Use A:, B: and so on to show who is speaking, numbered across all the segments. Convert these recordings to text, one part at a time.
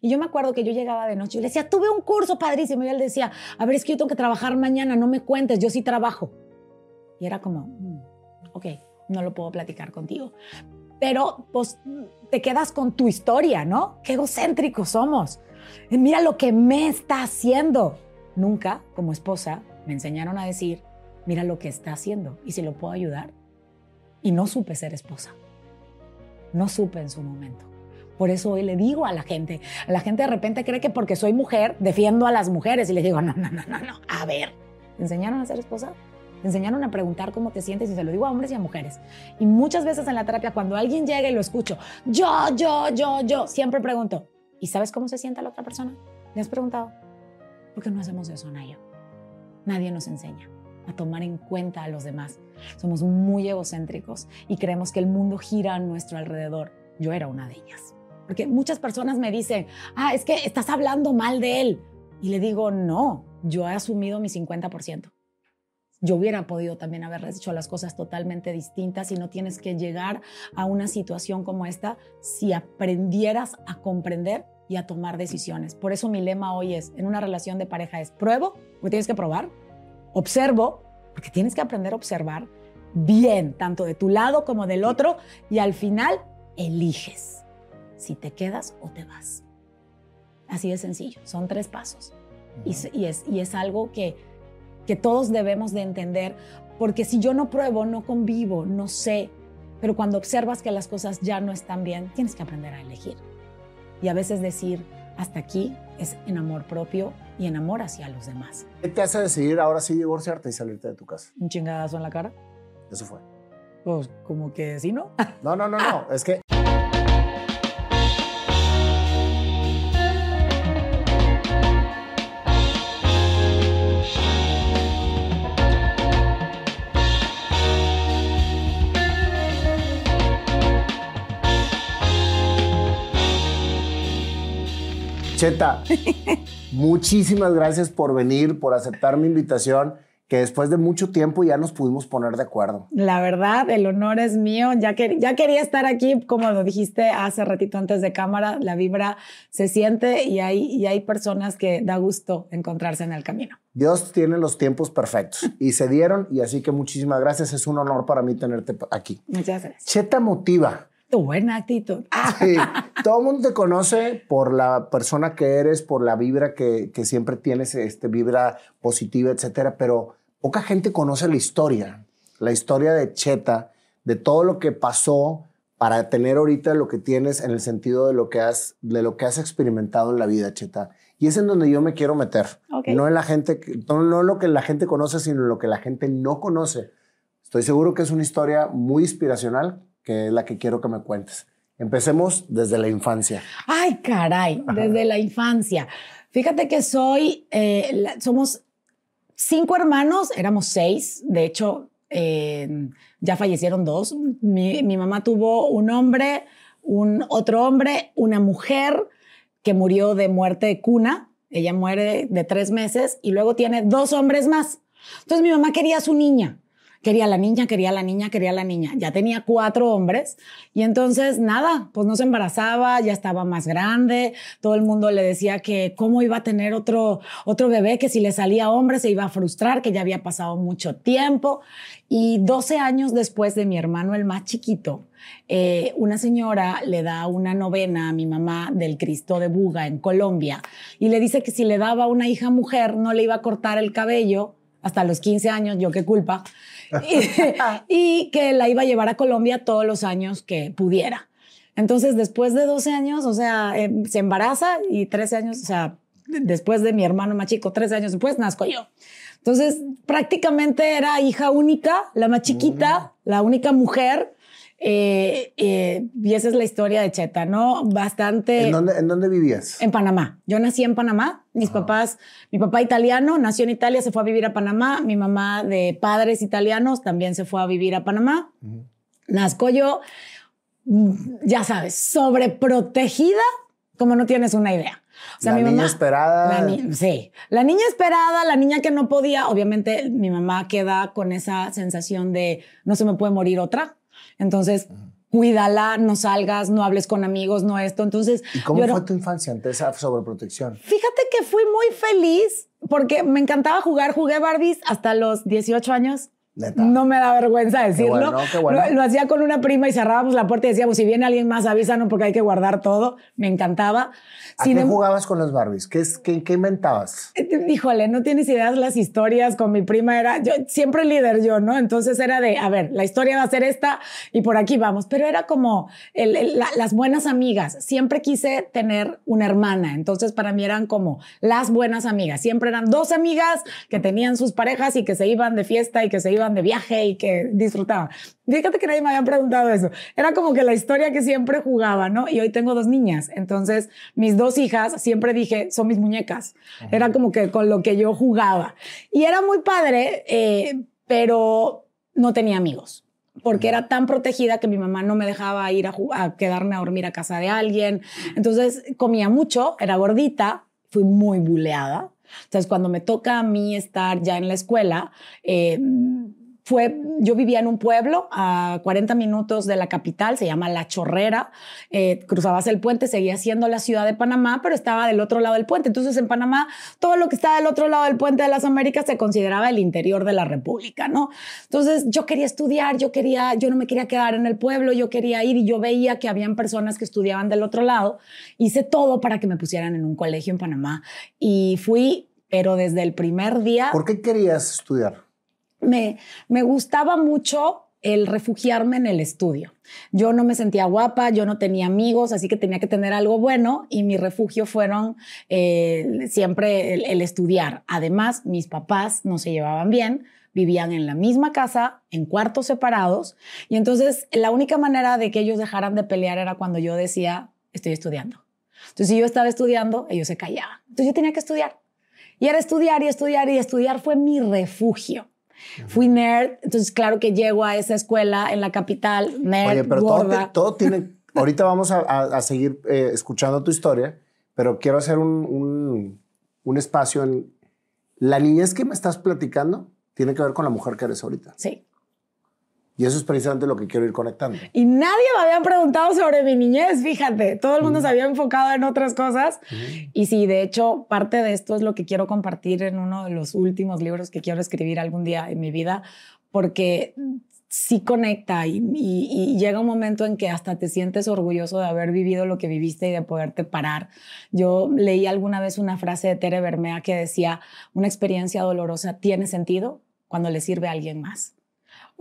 A: Y yo me acuerdo que yo llegaba de noche y le decía, tuve un curso padrísimo. Y él decía, a ver, es que yo tengo que trabajar mañana, no me cuentes, yo sí trabajo. Y era como, mm, ok, no lo puedo platicar contigo. Pero pues te quedas con tu historia, ¿no? Qué egocéntricos somos. Y mira lo que me está haciendo. Nunca, como esposa, me enseñaron a decir, mira lo que está haciendo y si lo puedo ayudar. Y no supe ser esposa. No supe en su momento. Por eso hoy le digo a la gente, la gente de repente cree que porque soy mujer defiendo a las mujeres y les digo, no, no, no, no, no, a ver, ¿te enseñaron a ser esposa? ¿Te enseñaron a preguntar cómo te sientes? Y se lo digo a hombres y a mujeres. Y muchas veces en la terapia, cuando alguien llega y lo escucho, yo, yo, yo, yo, siempre pregunto, ¿y sabes cómo se siente la otra persona? ¿Le has preguntado? ¿Por qué no hacemos eso, Naya? Nadie nos enseña a tomar en cuenta a los demás. Somos muy egocéntricos y creemos que el mundo gira a nuestro alrededor. Yo era una de ellas. Porque muchas personas me dicen, ah, es que estás hablando mal de él. Y le digo, no, yo he asumido mi 50%. Yo hubiera podido también haber hecho las cosas totalmente distintas y no tienes que llegar a una situación como esta si aprendieras a comprender y a tomar decisiones. Por eso mi lema hoy es, en una relación de pareja es, pruebo, porque tienes que probar, observo, porque tienes que aprender a observar bien, tanto de tu lado como del otro, y al final eliges si te quedas o te vas. Así de sencillo, son tres pasos. Y, es, y es algo que, que todos debemos de entender, porque si yo no pruebo, no convivo, no sé, pero cuando observas que las cosas ya no están bien, tienes que aprender a elegir. Y a veces decir, hasta aquí es en amor propio y en amor hacia los demás.
B: ¿Qué te hace decidir ahora sí divorciarte y salirte de tu casa?
A: ¿Un chingadazo en la cara?
B: Eso fue.
A: Pues como que sí, ¿no?
B: No, no, no, no. Es que Cheta, muchísimas gracias por venir, por aceptar mi invitación, que después de mucho tiempo ya nos pudimos poner de acuerdo.
A: La verdad, el honor es mío. Ya, que, ya quería estar aquí, como lo dijiste hace ratito antes de cámara, la vibra se siente y hay, y hay personas que da gusto encontrarse en el camino.
B: Dios tiene los tiempos perfectos y se dieron y así que muchísimas gracias. Es un honor para mí tenerte aquí.
A: Muchas gracias.
B: Cheta motiva
A: buena actitud.
B: Sí, todo el mundo te conoce por la persona que eres, por la vibra que, que siempre tienes, este, vibra positiva, etcétera, pero poca gente conoce la historia, la historia de Cheta, de todo lo que pasó para tener ahorita lo que tienes en el sentido de lo que has, de lo que has experimentado en la vida, Cheta. Y es en donde yo me quiero meter. No en la gente, no, no lo que la gente conoce, sino lo que la gente no conoce. Estoy seguro que es una historia muy inspiracional que es la que quiero que me cuentes. Empecemos desde la infancia.
A: Ay, caray, desde la infancia. Fíjate que soy, eh, somos cinco hermanos, éramos seis, de hecho, eh, ya fallecieron dos. Mi, mi, mamá tuvo un hombre, un otro hombre, una mujer que murió de muerte de cuna. Ella muere de tres meses y luego tiene dos hombres más. Entonces mi mamá quería a su niña quería la niña, quería la niña, quería la niña. Ya tenía cuatro hombres y entonces nada, pues no se embarazaba, ya estaba más grande, todo el mundo le decía que cómo iba a tener otro, otro bebé, que si le salía hombre se iba a frustrar, que ya había pasado mucho tiempo. Y 12 años después de mi hermano, el más chiquito, eh, una señora le da una novena a mi mamá del Cristo de Buga en Colombia y le dice que si le daba una hija mujer no le iba a cortar el cabello hasta los 15 años, yo qué culpa, y, que la iba a llevar a Colombia todos los años que pudiera. Entonces, después de 12 años, o sea, em, se embaraza y 13 años, o sea, después de mi hermano más chico, 13 años después, nazco yo. Entonces, prácticamente era hija única, la más chiquita, la única mujer. Eh, eh, y esa es la historia de Cheta, ¿no? Bastante.
B: ¿En dónde, ¿En dónde, vivías?
A: En Panamá. Yo nací en Panamá. Mis papás, mi papá italiano, nació en Italia, se fue a vivir a Panamá. Mi mamá de padres italianos también se fue a vivir a Panamá. Nazco yo, mm, ya sabes, sobreprotegida, como no tienes una idea.
B: O sea, la mi niña esperada.
A: sí, la niña esperada, la niña que no podía, obviamente mi mamá queda con esa sensación de no se me puede morir otra. Entonces, cuídala, no salgas, no hables con amigos, no esto. Entonces,
B: ¿Y cómo
A: era-
B: fue tu infancia ante esa sobreprotección?
A: Fíjate que fui muy feliz porque me encantaba jugar. Jugué Barbies hasta los 18 años.
B: Neta.
A: No me da vergüenza decirlo.
B: bueno, qué bueno.
A: Lo, lo hacía con una prima y cerrábamos la puerta y decíamos, si viene alguien más, avísanos porque hay que guardar todo. Me encantaba.
B: ¿A
A: Sin
B: qué
A: em-
B: jugabas con las Barbies? ¿Qué, qué, qué inventabas?
A: Eh, Híjole, no tienes ideas las historias con mi prima era yo siempre líder yo, ¿no? Entonces era de, a ver, la historia va a ser esta y por aquí vamos, pero era como el- el- la- las buenas amigas. Siempre quise tener una hermana, entonces para mí eran como las buenas amigas. Siempre eran dos amigas que tenían sus parejas y que se iban de fiesta y que se iban de viaje y que disfrutaban. Fíjate que nadie me había preguntado eso. Era como que la historia que siempre jugaba, ¿no? Y hoy tengo dos niñas, entonces mis dos hijas siempre dije son mis muñecas. Era como que con lo que yo jugaba. Y era muy padre, eh, pero no tenía amigos. Porque era tan protegida que mi mamá no me dejaba ir a, a quedarme a dormir a casa de alguien. Entonces comía mucho, era gordita, fui muy buleada. Entonces cuando me toca a mí estar ya en la escuela, eh, yo vivía en un pueblo a 40 minutos de la capital, se llama La Chorrera, eh, cruzabas el puente, seguía siendo la ciudad de Panamá, pero estaba del otro lado del puente. Entonces en Panamá, todo lo que está del otro lado del puente de las Américas se consideraba el interior de la República, ¿no? Entonces yo quería estudiar, yo quería, yo no me quería quedar en el pueblo, yo quería ir y yo veía que habían personas que estudiaban del otro lado. Hice todo para que me pusieran en un colegio en Panamá y fui, pero desde el primer día
B: ¿Por qué querías estudiar?
A: Me, gustaba mucho el refugiarme en el estudio. Yo no me sentía guapa, yo no tenía amigos, así que tenía que tener algo bueno y mi refugio fueron eh, siempre el, el estudiar. Además, mis papás no se llevaban bien, vivían en la misma casa, en cuartos separados, y entonces la única manera de que ellos dejaran de pelear era cuando yo decía, estoy estudiando. Entonces, si yo estaba estudiando, ellos se callaban. Entonces, yo tenía que estudiar. Y era estudiar y estudiar y estudiar fue mi refugio. Fui nerd, entonces claro que llego a esa escuela en la capital, nerd,
B: Oye, pero todo,
A: gorda.
B: te- todo tiene... Ahorita vamos a, a- a seguir eh, escuchando tu historia, pero quiero hacer un, un- un espacio en... La niñez que me estás platicando tiene que ver con la mujer que eres ahorita.
A: Sí.
B: Y eso es precisamente lo que quiero ir conectando.
A: Y nadie me había preguntado sobre mi niñez, fíjate. Todo el mundo se había enfocado en otras cosas. Y sí, de hecho, parte de esto es lo que quiero compartir en uno de los últimos libros que quiero escribir algún día en mi vida, porque sí conecta y, y- y llega un momento en que hasta te sientes orgulloso de haber vivido lo que viviste y de poderte parar. Yo leí alguna vez una frase de Tere Bermea que decía, una experiencia dolorosa tiene sentido cuando le sirve a alguien más.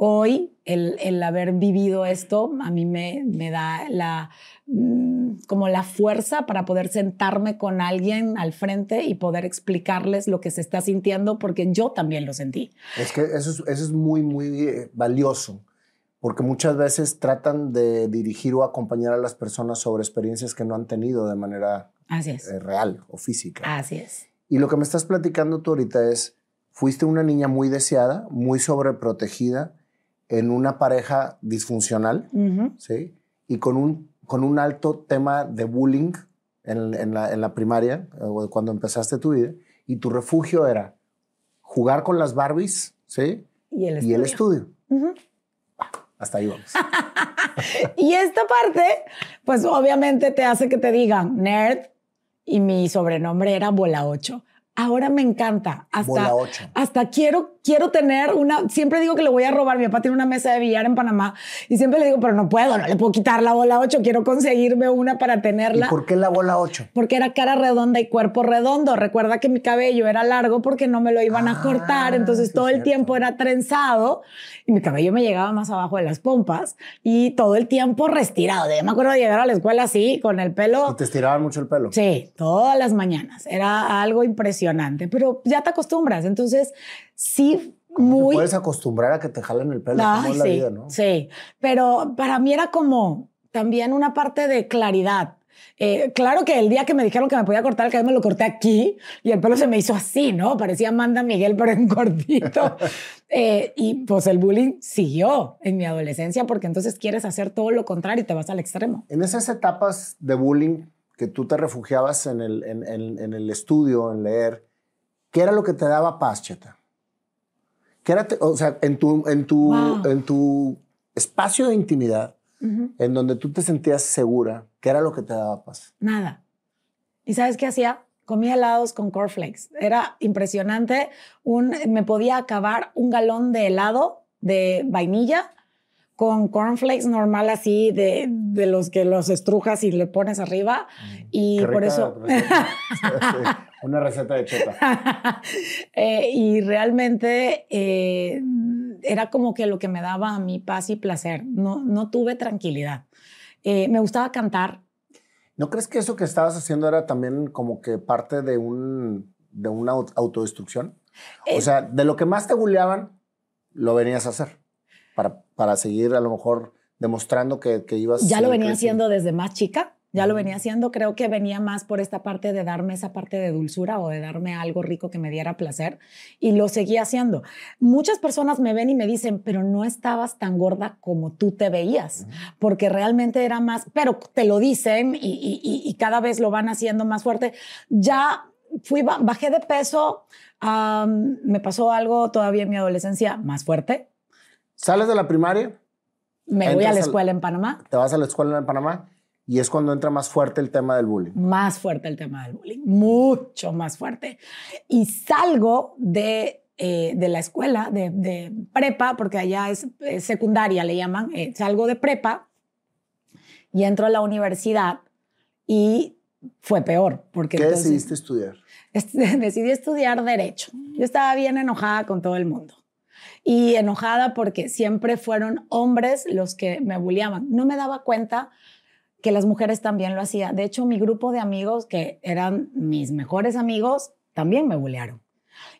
A: Hoy, el, el haber vivido esto a mí me, me da la, mm, como la fuerza para poder sentarme con alguien al frente y poder explicarles lo que se está sintiendo, porque yo también lo sentí.
B: Es que eso es, eso es muy, muy eh, valioso, porque muchas veces tratan de dirigir o acompañar a las personas sobre experiencias que no han tenido de manera
A: Así es.
B: eh, real o física.
A: Así es.
B: Y lo que me estás platicando tú ahorita es, fuiste una niña muy deseada, muy sobreprotegida, en una pareja disfuncional. ¿sí? Y con un, con un alto tema de bullying en, en la, en la primaria, o cuando empezaste tu vida, y tu refugio era jugar con las Barbies, ¿sí?
A: Y el
B: Y el
A: estudio. Ujú.
B: Hasta ahí vamos.
A: Y esta parte, pues obviamente te hace que te digan nerd y mi sobrenombre era Bola 8. Ahora me encanta. Hasta,
B: Bola 8.
A: hasta quiero, quiero tener una. Siempre digo que le voy a robar. Mi papá tiene una mesa de billar en Panamá y siempre le digo, pero no puedo, no le puedo quitar la bola 8. Quiero conseguirme una para
B: ¿Y
A: tenerla.
B: por qué la bola 8?
A: Porque era cara redonda y cuerpo redondo. Recuerda que mi cabello era largo porque no me lo iban a
B: Ah,
A: cortar. Entonces
B: sí,
A: todo el tiempo era trenzado y mi cabello me llegaba más abajo de las pompas y todo el tiempo restirado. Yo me acuerdo de llegar a la escuela así, con el pelo.
B: Y te estiraban mucho el pelo.
A: Sí, todas las mañanas. Era algo impresionante, pero ya te acostumbras. Entonces, sí,
B: Te
A: muy.
B: puedes acostumbrar a que te jalen el pelo.
A: Ay,
B: como es la
A: sí,
B: vida, ¿no?
A: sí, pero para mí era como también una parte de claridad. Eh, claro que el día que me dijeron que me podía cortar el cabello, me lo corté aquí y el pelo se me hizo así, ¿no? Parecía Amanda Miguel, pero en cortito. Eh, y pues el bullying siguió en mi adolescencia porque entonces quieres hacer todo lo contrario y te vas al extremo.
B: En esas etapas de bullying que tú te refugiabas en el, en, en- en el estudio, en leer, ¿qué era lo que te daba paz, Cheta? ¿Qué era, te- o sea, en tu, en, tu,
A: Wow.
B: en tu espacio de intimidad, en donde tú te sentías segura, ¿qué era lo que te daba paz?
A: Nada. ¿Y sabes qué hacía? Comía helados con cornflakes. Era impresionante. Un, me podía acabar un galón de helado de vainilla con cornflakes normal así de, de, los que los estrujas y le pones arriba. Mm, y por eso...
B: Una receta de cheta.
A: eh, y realmente eh, era como que lo que me daba a mí paz y placer. No, no tuve tranquilidad. Eh, me gustaba cantar.
B: ¿No crees que eso que estabas haciendo era también como que parte de, un, de una autodestrucción? o sea, de lo que más te bulleaban, lo venías a hacer para, para seguir a lo mejor demostrando que, que ibas...
A: Ya lo venía haciendo desde más chica. Ya lo venía haciendo, creo que venía más por esta parte de darme esa parte de dulzura o de darme algo rico que me diera placer y lo seguía haciendo. Muchas personas me ven y me dicen, pero no estabas tan gorda como tú te veías, porque realmente era más, pero te lo dicen y, cada vez lo van haciendo más fuerte. Ya fui, bajé de peso, me pasó algo todavía en mi adolescencia más fuerte.
B: ¿Sales de la primaria?
A: Me voy a la escuela en Panamá.
B: ¿Te vas a la escuela en Panamá? Y es cuando entra más fuerte el tema del bullying.
A: Más fuerte el tema del bullying, mucho más fuerte. Y salgo de, eh, de la escuela, de, prepa, porque allá es, secundaria, le llaman, eh, salgo de prepa y entro a la universidad y fue peor. Porque
B: ¿Qué decidiste estudiar?
A: Decidí estudiar derecho. Yo estaba bien enojada con todo el mundo. Y enojada porque siempre fueron hombres los que me bulliaban. No me daba cuenta que las mujeres también lo hacían. De hecho, mi grupo de amigos, que eran mis mejores amigos, también me bullearon.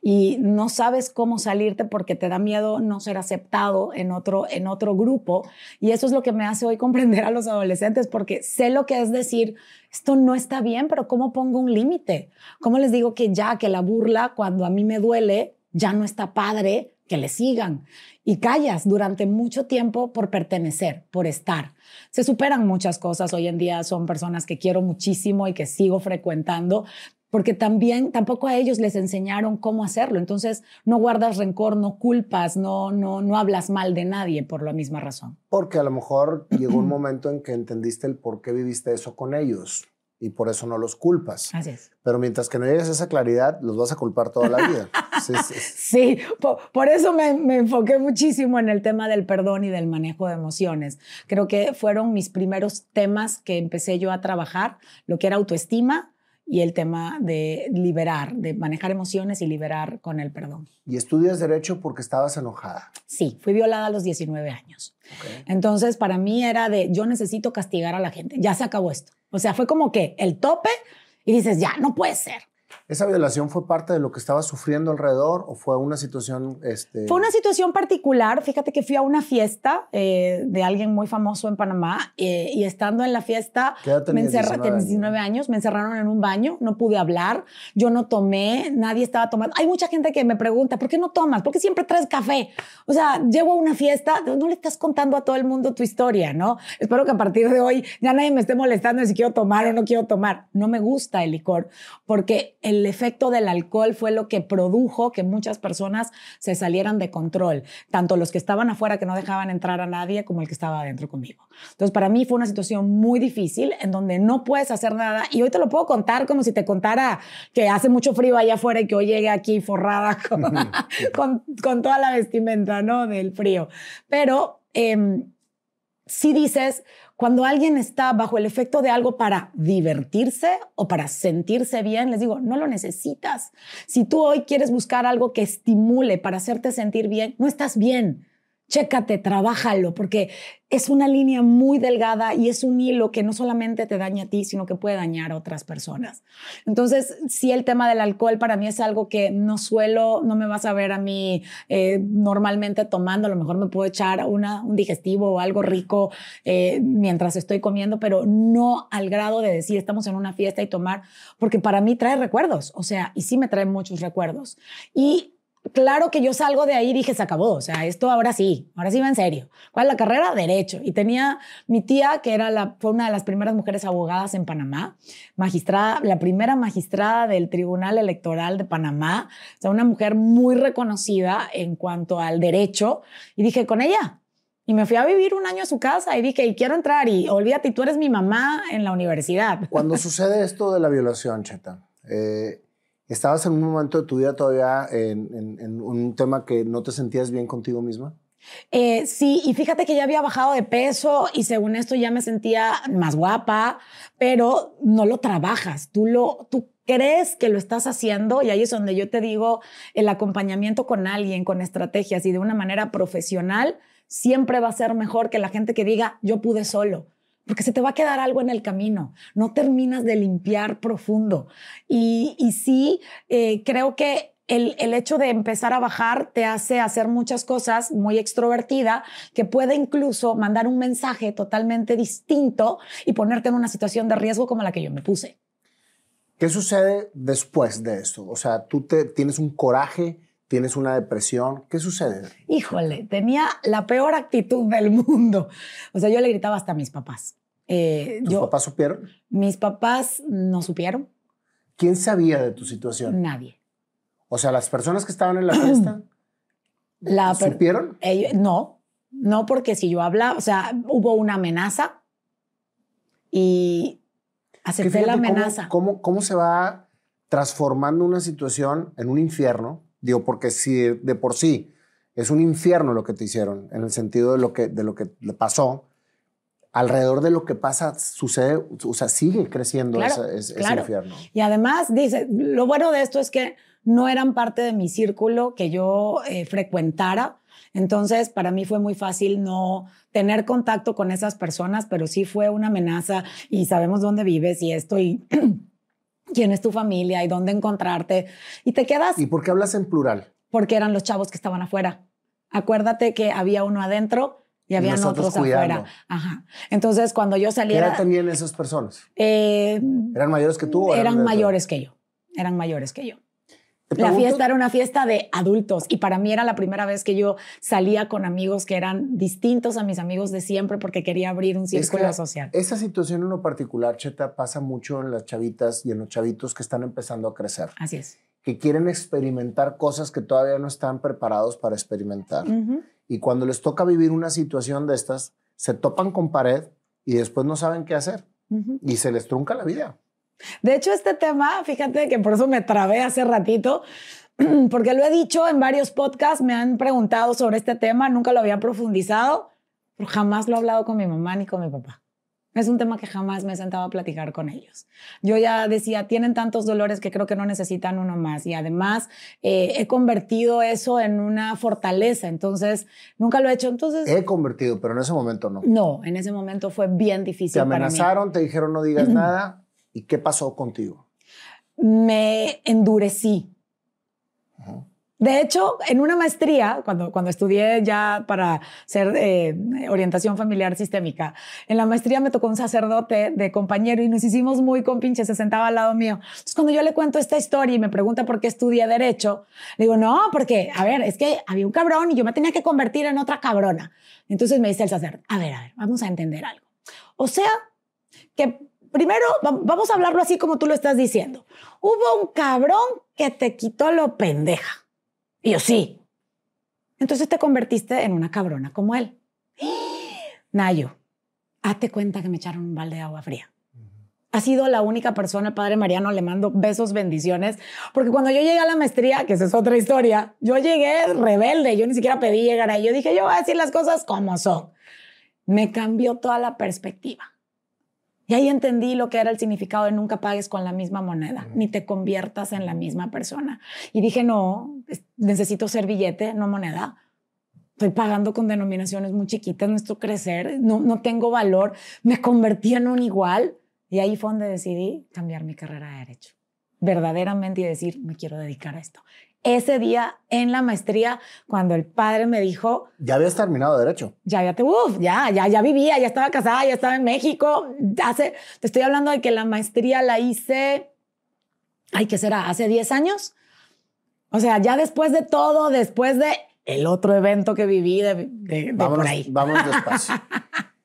A: Y no sabes cómo salirte porque te da miedo no ser aceptado en otro, en otro grupo. Y eso es lo que me hace hoy comprender a los adolescentes, porque sé lo que es decir, esto no está bien, pero ¿cómo pongo un límite? ¿Cómo les digo que ya, que la burla, cuando a mí me duele, ya no está padre, que le sigan? Y callas durante mucho tiempo por pertenecer, por estar se superan muchas cosas. Hoy en día son personas que quiero muchísimo y que sigo frecuentando, porque también tampoco a ellos les enseñaron cómo hacerlo. Entonces, no guardas rencor, no culpas, no, no, no hablas mal de nadie por la misma razón.
B: Porque a lo mejor llegó un momento en que entendiste el por qué viviste eso con ellos y por eso no los culpas.
A: Así es.
B: Pero mientras que no llegues a esa claridad, los vas a culpar toda la vida.
A: sí, sí. por, eso me, me, enfoqué muchísimo en el tema del perdón y del manejo de emociones. Creo que fueron mis primeros temas que empecé yo a trabajar, lo que era autoestima y el tema de liberar, de manejar emociones y liberar con el perdón.
B: ¿Y estudias derecho porque estabas enojada?
A: Sí, fui violada a los 19 años. Entonces, para mí era de, yo necesito castigar a la gente, ya se acabó esto. O sea, fue como que el tope y dices, ya, no puede ser.
B: ¿Esa violación fue parte de lo que estaba sufriendo alrededor o fue una situación... Este...
A: Fue una situación particular. Fíjate que fui a una fiesta eh, de alguien muy famoso en Panamá eh, y estando en la fiesta...
B: ¿Qué edad
A: me
B: 19,
A: 19 años. Me encerraron en un baño, no pude hablar, yo no tomé, nadie estaba tomando. Hay mucha gente que me pregunta, ¿por qué no tomas? ¿Por qué siempre traes café? O sea, llego a una fiesta, no le estás contando a todo el mundo tu historia, ¿no? Espero que a partir de hoy ya nadie me esté molestando si quiero tomar o no quiero tomar. No me gusta el licor porque el el efecto del alcohol fue lo que produjo que muchas personas se salieran de control, tanto los que estaban afuera que no dejaban entrar a nadie como el que estaba adentro conmigo. Entonces, para mí fue una situación muy difícil en donde no puedes hacer nada y hoy te lo puedo contar como si te contara que hace mucho frío allá afuera y que hoy llegue aquí forrada con, con, toda la vestimenta, ¿no? Del frío. Pero eh, si dices, cuando alguien está bajo el efecto de algo para divertirse o para sentirse bien, les digo, no lo necesitas. Si tú hoy quieres buscar algo que estimule para hacerte sentir bien, no estás bien chécate, trabájalo, porque es una línea muy delgada y es un hilo que no solamente te daña a ti, sino que puede dañar a otras personas. Entonces, sí, el tema del alcohol para mí es algo que no suelo, no me vas a ver a mí eh, normalmente tomando, a lo mejor me puedo echar un digestivo o algo rico eh, mientras estoy comiendo, pero no al grado de decir estamos en una fiesta y tomar, porque para mí trae recuerdos, o sea, y sí me trae muchos recuerdos. Y claro que yo salgo de ahí y dije, se acabó, o sea, esto ahora sí, ahora sí va en serio. ¿Cuál es la carrera? Derecho. Y tenía mi tía, que era la, fue una de las primeras mujeres abogadas en Panamá, magistrada, la primera magistrada del Tribunal Electoral de Panamá, o sea, una mujer muy reconocida en cuanto al derecho. Y dije, con ella. Y me fui a vivir un año a su casa y dije, y quiero entrar y olvídate, tú eres mi mamá en la universidad.
B: Cuando sucede esto de la violación, Cheta, eh, ¿estabas en un momento de tu vida todavía en, un tema que no te sentías bien contigo misma?
A: Eh, sí, y fíjate que ya había bajado de peso y según esto ya me sentía más guapa, pero no lo trabajas, tú lo, tú crees que lo estás haciendo y ahí es donde yo te digo el acompañamiento con alguien, con estrategias y de una manera profesional siempre va a ser mejor que la gente que diga yo pude solo porque se te va a quedar algo en el camino, no terminas de limpiar profundo. Y, y sí, eh, creo que el, hecho de empezar a bajar te hace hacer muchas cosas muy extrovertida que puede incluso mandar un mensaje totalmente distinto y ponerte en una situación de riesgo como la que yo me puse.
B: ¿Qué sucede después de esto? O sea, tú te, tienes un coraje, tienes una depresión. ¿Qué sucede?
A: Híjole, tenía la peor actitud del mundo. O sea, yo le gritaba hasta a mis papás.
B: Eh, ¿Tus papás supieron?
A: Mis papás no supieron.
B: ¿Quién sabía de tu situación?
A: Nadie.
B: O sea, las personas que estaban en la fiesta, la ¿supieron?
A: no, no, porque si yo hablaba, o sea, hubo una amenaza y acepté la amenaza.
B: Cómo, cómo, se va transformando una situación en un infierno? Digo, porque si de por sí es un infierno lo que te hicieron, en el sentido de lo que, de lo que le pasó, alrededor de lo que pasa sucede, o sea, sigue creciendo ese, infierno.
A: Y además, dice, lo bueno de esto es que no eran parte de mi círculo que yo eh, frecuentara. Entonces, para mí fue muy fácil no tener contacto con esas personas, pero sí fue una amenaza y sabemos dónde vives y esto y quién es tu familia y dónde encontrarte. Y te quedas...
B: ¿Y por qué hablas en plural?
A: Porque eran los chavos que estaban afuera. Acuérdate que había uno adentro y había otros afuera. Ajá. Entonces, cuando yo saliera...
B: ¿Qué edad tenían esas personas? Eh, ¿Eran mayores que tú?
A: eran mayores que yo. Eran mayores que yo. La fiesta era una fiesta de adultos y para mí era la primera vez que yo salía con amigos que eran distintos a mis amigos de siempre porque quería abrir un círculo social.
B: Esa situación en lo particular, Cheta, pasa mucho en las chavitas y en los chavitos que están empezando a crecer.
A: Así es.
B: Que quieren experimentar cosas que todavía no están preparados para experimentar. Y cuando les toca vivir una situación de estas, se topan con pared y después no saben qué hacer. Y se les trunca la vida.
A: De hecho, este tema, fíjate que por eso me trabé hace ratito, porque lo he dicho en varios podcasts, me han preguntado sobre este tema, nunca lo había profundizado, pero jamás lo he hablado con mi mamá ni con mi papá. Es un tema que jamás me he sentado a platicar con ellos. Yo ya decía, tienen tantos dolores que creo que no necesitan uno más. Y además eh, he convertido eso en una fortaleza. Entonces, nunca lo he hecho. Entonces...
B: He convertido, pero en ese momento no.
A: No, en ese momento fue bien difícil.
B: Te amenazaron, te dijeron no digas nada. ¿Y qué pasó contigo?
A: Me endurecí. De hecho, en una maestría, cuando, cuando estudié ya para ser eh, orientación familiar sistémica, en la maestría me tocó un sacerdote de compañero y nos hicimos muy compinches, se sentaba al lado mío. Entonces, cuando yo le cuento esta historia y me pregunta por qué estudié Derecho, le digo, no, porque, a ver, es que había un cabrón y yo me tenía que convertir en otra cabrona. Entonces me dice el sacerdote, a ver, a ver, vamos a entender algo. O sea, que primero, vamos a hablarlo así como tú lo estás diciendo. Hubo un cabrón que te quitó lo pendeja. Y yo, sí. Entonces te convertiste en una cabrona como él. Nayo, hazte cuenta que me echaron un balde de agua fría. Ha sido la única persona, padre Mariano, le mando besos, bendiciones, porque cuando yo llegué a la maestría, que esa es otra historia, yo llegué rebelde, yo ni siquiera pedí llegar ahí, yo dije, yo voy a decir las cosas como son. Me cambió toda la perspectiva. Y ahí entendí lo que era el significado de nunca pagues con la misma moneda, ni te conviertas en la misma persona. Y dije, no, necesito ser billete, no moneda. Estoy pagando con denominaciones muy chiquitas, nuestro crecer, no, no tengo valor. Me convertí en un igual. Y ahí fue donde decidí cambiar mi carrera de derecho. Verdaderamente y decir, me quiero dedicar a esto ese día en la maestría cuando el padre me dijo...
B: Ya habías terminado derecho.
A: Ya había, uf, ya, ya, ya vivía, ya estaba casada, ya estaba en México. Hace, te estoy hablando de que la maestría la hice, ay, ¿qué será? ¿Hace 10 años? O sea, ya después de todo, después de el otro evento que viví de, de, por ahí.
B: Vamos despacio.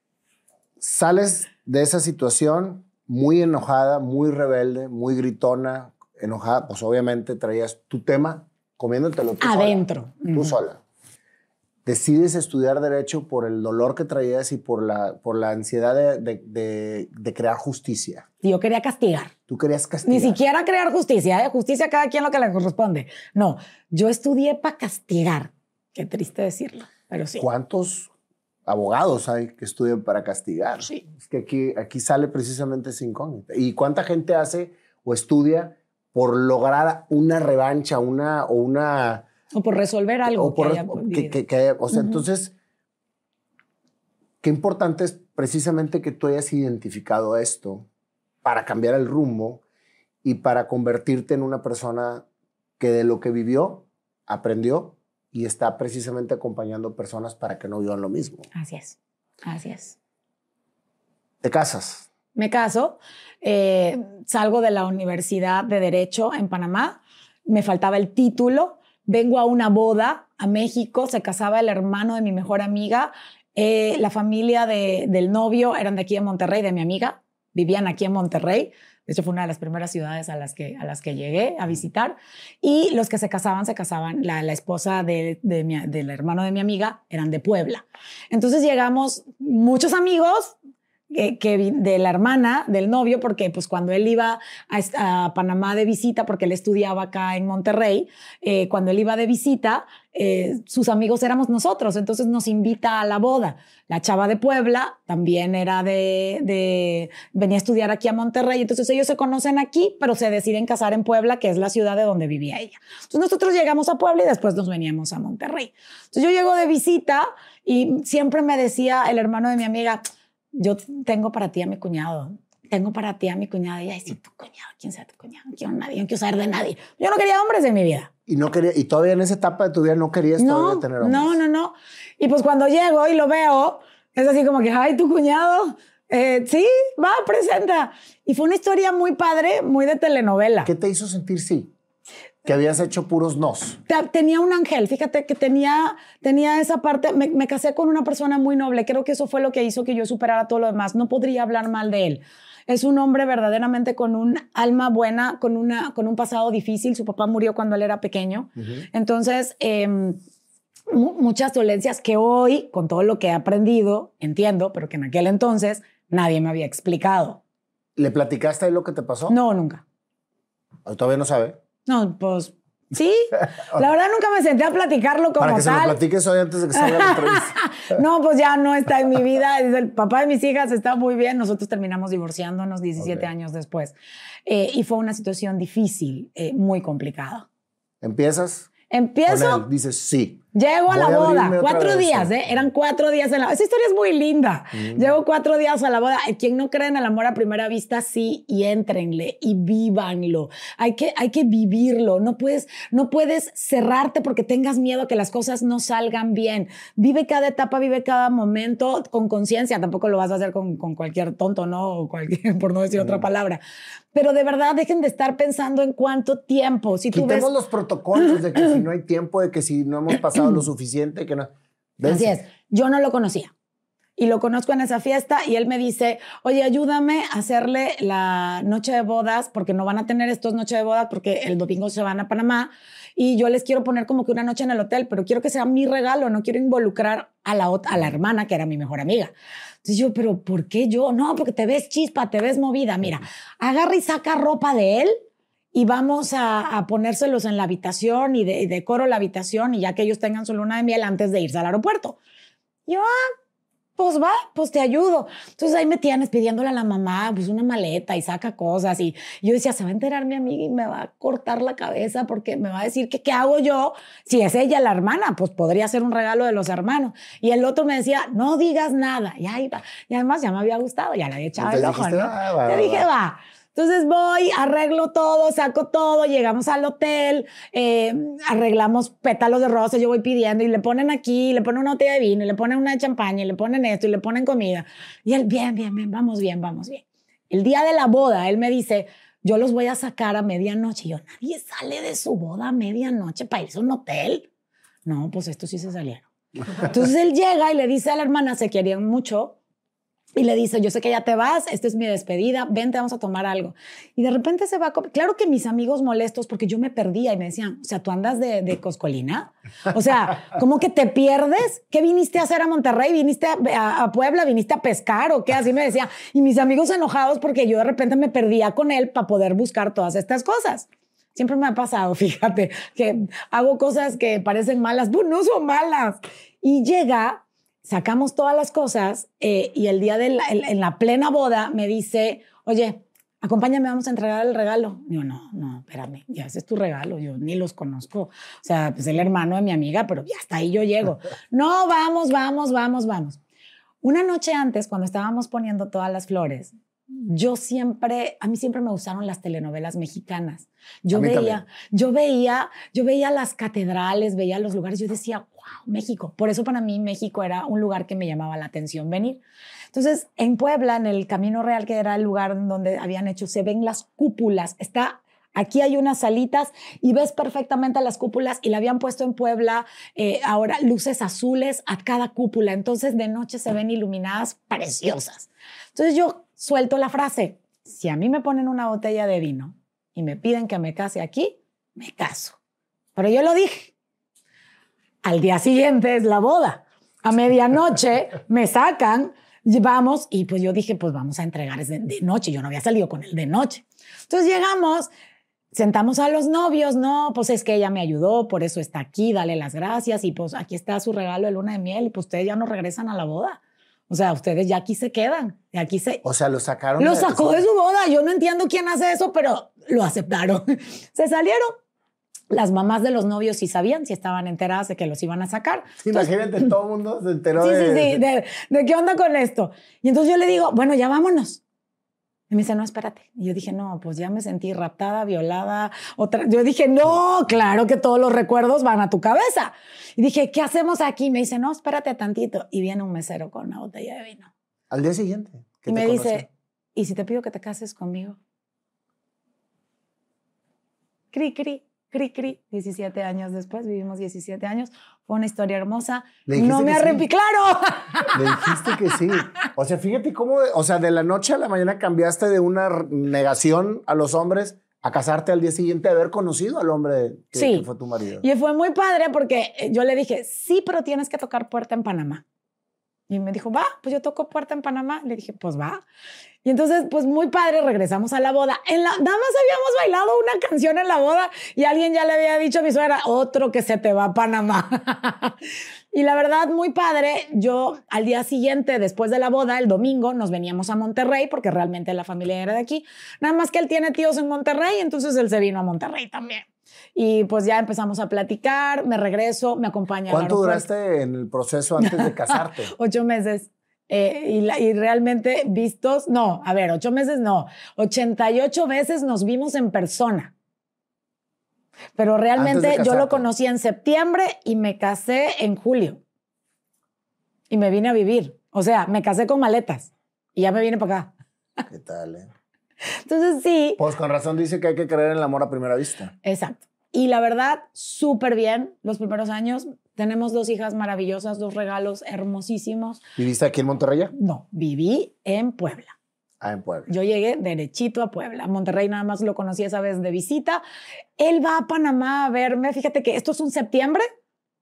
B: Sales de esa situación muy enojada, muy rebelde, muy gritona, enojada, pues obviamente traías tu tema comiéndotelo tú
A: Adentro.
B: Sola, tú sola. decides estudiar derecho por el dolor que traías y por la, por la ansiedad de, de- de- de crear justicia.
A: Yo quería castigar.
B: Tú querías castigar.
A: Ni siquiera crear justicia, ¿eh? justicia a cada quien lo que le corresponde. No, yo estudié para castigar. Qué triste decirlo, pero sí.
B: ¿Cuántos abogados hay que estudian para castigar?
A: Sí.
B: Es que aquí, aquí sale precisamente esa incógnita. ¿Y cuánta gente hace o estudia por lograr una revancha, una o una
A: O por resolver algo
B: o por-
A: que haya
B: que-
A: vivido.
B: que- que haya- o sea, entonces, qué importante es precisamente que tú hayas identificado esto para cambiar el rumbo y para convertirte en una persona que de lo que vivió, aprendió y está precisamente acompañando personas para que no vivan lo mismo.
A: Así es, así es.
B: Te casas.
A: Me caso, eh, salgo de la Universidad de Derecho en Panamá, me faltaba el título, vengo a una boda a México, se casaba el hermano de mi mejor amiga, eh, la familia de- del novio eran de aquí en Monterrey, de mi amiga, vivían aquí en Monterrey. De hecho, fue una de las primeras ciudades a las que, a las que llegué a visitar. Y los que se casaban, se casaban. La, la esposa de, de mi- del hermano de mi amiga eran de Puebla. Entonces llegamos muchos amigos que, vi- de la hermana del novio, porque pues cuando él iba a Panamá de visita, porque él estudiaba acá en Monterrey, eh, cuando él iba de visita, eh, sus amigos éramos nosotros, entonces nos invita a la boda. La chava de Puebla también era de, de, venía a estudiar aquí a Monterrey, entonces ellos se conocen aquí, pero se deciden casar en Puebla, que es la ciudad de donde vivía ella. Entonces nosotros llegamos a Puebla y después nos veníamos a Monterrey. Entonces yo llego de visita y siempre me decía el hermano de mi amiga, yo tengo para ti a mi cuñado, tengo para ti a mi cuñada. Y ay, sí, tu cuñado, ¿quién sea tu cuñado? No quiero nadie, no quiero saber de nadie. Yo no quería hombres en mi vida.
B: Y, no quería, y todavía en esa etapa de tu vida no querías
A: No,
B: todavía tener hombres.
A: no, no, no. Y pues cuando llego y lo veo, es así como que, ay, tu cuñado, eh, sí, va, presenta. Y fue una historia muy padre, muy de telenovela.
B: ¿Qué te hizo sentir sí? Que habías hecho puros nos.
A: Te- Tenía un ángel, fíjate que tenía, tenía esa parte, me, me casé con una persona muy noble, creo que eso fue lo que hizo que yo superara todo lo demás, no podría hablar mal de él. Es un hombre verdaderamente con un alma buena, con, una, con un pasado difícil, su papá murió cuando él era pequeño, entonces em, mu- muchas dolencias que hoy, con todo lo que he aprendido, entiendo, pero que en aquel entonces nadie me había explicado.
B: ¿Le platicaste ahí lo que te pasó?
A: No, nunca.
B: ¿O todavía no sabe?
A: No, pues sí, la verdad nunca me senté a platicarlo como
B: Para que se lo
A: tal.
B: platiques hoy antes de que salga la entrevista.
A: No, pues ya no está en mi vida. El papá de mis hijas está muy bien. Nosotros terminamos divorciándonos 17
B: Ok.
A: años después. Eh, y fue una situación difícil, eh, muy complicada.
B: ¿Empiezas? Con
A: Empiezo,
B: él, dices sí.
A: Llego a
B: Voy
A: la boda. Cuatro días. ¿eh? Eran cuatro días en la Esa historia es muy linda.
B: Mm.
A: Llego cuatro días a la boda. Eh, Quien no cree en el amor a primera vista, sí, y éntrenle y vívanlo. Hay que, hay que vivirlo. No puedes, no puedes cerrarte porque tengas miedo a que las cosas no salgan bien. Vive cada etapa, vive cada momento con conciencia. Tampoco lo vas a hacer con, con cualquier tonto, ¿no? O cualquier, por no decir otra palabra. Pero de verdad, dejen de estar pensando en cuánto tiempo. Si tú ves.
B: Quitemos los protocolos de que si no hay tiempo, de que si no hemos pasado lo suficiente, que no.
A: Así
B: Dense.
A: es. Yo no lo conocía. Y lo conozco en esa fiesta y él me dice, oye, ayúdame a hacerle la noche de bodas porque no van a tener estos noche de bodas porque el domingo se van a Panamá y yo les quiero poner como que una noche en el hotel, pero quiero que sea mi regalo, no quiero involucrar a la, a la hermana que era mi mejor amiga. Entonces yo, pero ¿por qué yo? No, porque te ves chispa, te ves movida. Mira, agarra y saca ropa de él y vamos a, a ponérselos en la habitación y, de, y decoro la habitación y ya que ellos tengan su luna de miel antes de irse al aeropuerto. Yo, ah, pues va, pues te ayudo. Entonces ahí me tienes pidiéndole a la mamá, pues una maleta y saca cosas. Y yo decía, se va a enterar mi amiga y me va a cortar la cabeza porque me va a decir que qué hago yo. Si es ella la hermana, pues podría ser un regalo de los hermanos. Y el otro me decía, no digas nada. Y ahí va. Y además ya me había gustado, ya le había echado el ojo,
B: dijiste,
A: ¿no?
B: "Ah, va,
A: Te
B: va,
A: dije,
B: va".
A: va. Entonces voy, arreglo todo, saco todo, llegamos al hotel, eh, arreglamos pétalos de rosa, yo voy pidiendo y le ponen aquí, le ponen una botella de vino, y le ponen una de champaña, y le ponen esto y le ponen comida. Y él, bien, bien, bien, vamos bien, vamos bien. El día de la boda, él me dice, yo los voy a sacar a medianoche. Y yo, nadie sale de su boda a medianoche para irse a un hotel. No, pues estos sí se salieron. Entonces él llega y le dice a la hermana, se querían mucho, y le dice, yo sé que ya te vas, esta es mi despedida, vente, vamos a tomar algo. Y de repente se va, claro que mis amigos molestos, porque yo me perdía y me decían, o sea, tú andas de, de Coscolina, o sea, ¿cómo que te pierdes? ¿Qué viniste a hacer a Monterrey? ¿Viniste a, a, Puebla? ¿Viniste a pescar o qué? Así me decía. Y mis amigos enojados porque yo de repente me perdía con él para poder buscar todas estas cosas. Siempre me ha pasado, fíjate, que hago cosas que parecen malas, pues no son malas. Y llega sacamos todas las cosas eh, y el día de la, en la plena boda me dice, oye, acompáñame, vamos a entregar el regalo. Yo, no, no, espérame, ya ese es tu regalo, yo ni los conozco. O sea, pues el hermano de mi amiga, pero ya hasta ahí yo llego. No, vamos, vamos, vamos, vamos. Una noche antes, cuando estábamos poniendo todas las flores, yo siempre, a mí siempre me gustaron las telenovelas mexicanas. Yo veía, yo veía, yo veía las catedrales, veía los lugares, yo decía, México. Por eso para mí México era un lugar que me llamaba la atención venir. Entonces, en Puebla, en el Camino Real, que era el lugar donde habían hecho, se ven las cúpulas. Está Aquí hay unas salitas y ves perfectamente las cúpulas y le habían puesto en Puebla eh, ahora luces azules a cada cúpula. Entonces de noche se ven iluminadas preciosas. Entonces yo suelto la frase, si a mí me ponen una botella de vino y me piden que me case aquí, me caso. Pero yo lo dije. Al día siguiente es la boda. A medianoche me sacan, vamos, y pues yo dije, pues vamos a entregar de, de noche. Yo no había salido con él de noche. Entonces llegamos, sentamos a los novios, no, pues es que ella me ayudó, por eso está aquí, dale las gracias y pues aquí está su regalo de luna de miel y pues ustedes ya no regresan a la boda. O sea, ustedes ya aquí se quedan. Aquí se,
B: o sea, lo sacaron.
A: Lo sacó de su boda. Yo no entiendo quién hace eso, pero lo aceptaron. se salieron. Las mamás de los novios sí sabían, si estaban enteradas de que los iban a sacar.
B: Imagínate, todo el mundo se enteró
A: sí,
B: de...
A: Sí, sí, de, de qué onda con esto. Y entonces yo le digo, bueno, ya vámonos. Y me dice, no, espérate. Y yo dije, no, pues ya me sentí raptada, violada. Otra. Yo dije, no, claro que todos los recuerdos van a tu cabeza. Y dije, ¿qué hacemos aquí? Me dice, no, espérate tantito. Y viene un mesero con una botella de vino.
B: Al día siguiente.
A: Y me dice, ¿y si te pido que te cases conmigo? Cri, cri, cri, cri. 17 años después, vivimos 17 años. Fue una historia hermosa. No me arrepentí, sí? claro.
B: Le dijiste que sí. O sea, fíjate cómo, o sea, de la noche a la mañana cambiaste de una negación a los hombres a casarte al día siguiente de haber conocido al hombre que,
A: sí.
B: que fue tu marido.
A: Y fue muy padre porque yo le dije, sí, pero tienes que tocar puerta en Panamá. Y me dijo, va, pues yo toco puerta en Panamá. Le dije, pues va. Y entonces, pues muy padre, regresamos a la boda. En la, nada más habíamos bailado una canción en la boda y alguien ya le había dicho a mi suegra, otro que se te va a Panamá. y la verdad, muy padre. Yo al día siguiente, después de la boda, el domingo, nos veníamos a Monterrey porque realmente la familia era de aquí. Nada más que él tiene tíos en Monterrey, entonces él se vino a Monterrey también. Y pues ya empezamos a platicar, me regreso, me acompaña.
B: ¿Cuánto duraste en el proceso antes de casarte?
A: Ocho meses. Eh, y, la, y, realmente vistos, no, a ver, ocho meses no, 88 veces nos vimos en persona. Pero realmente yo lo conocí en septiembre y me casé en julio. Y me vine a vivir. O sea, me casé con maletas y ya me vine para
B: acá. ¿Qué tal, eh?
A: Entonces sí.
B: Pues con razón dice que hay que creer en el amor a primera vista.
A: Exacto. Y la verdad, súper bien los primeros años. Tenemos dos hijas maravillosas, dos regalos hermosísimos.
B: ¿Viviste aquí en Monterrey?
A: No, viví en Puebla.
B: Ah, en Puebla.
A: Yo llegué derechito a Puebla. Monterrey nada más lo conocí esa vez de visita. Él va a Panamá a verme. Fíjate que esto es un septiembre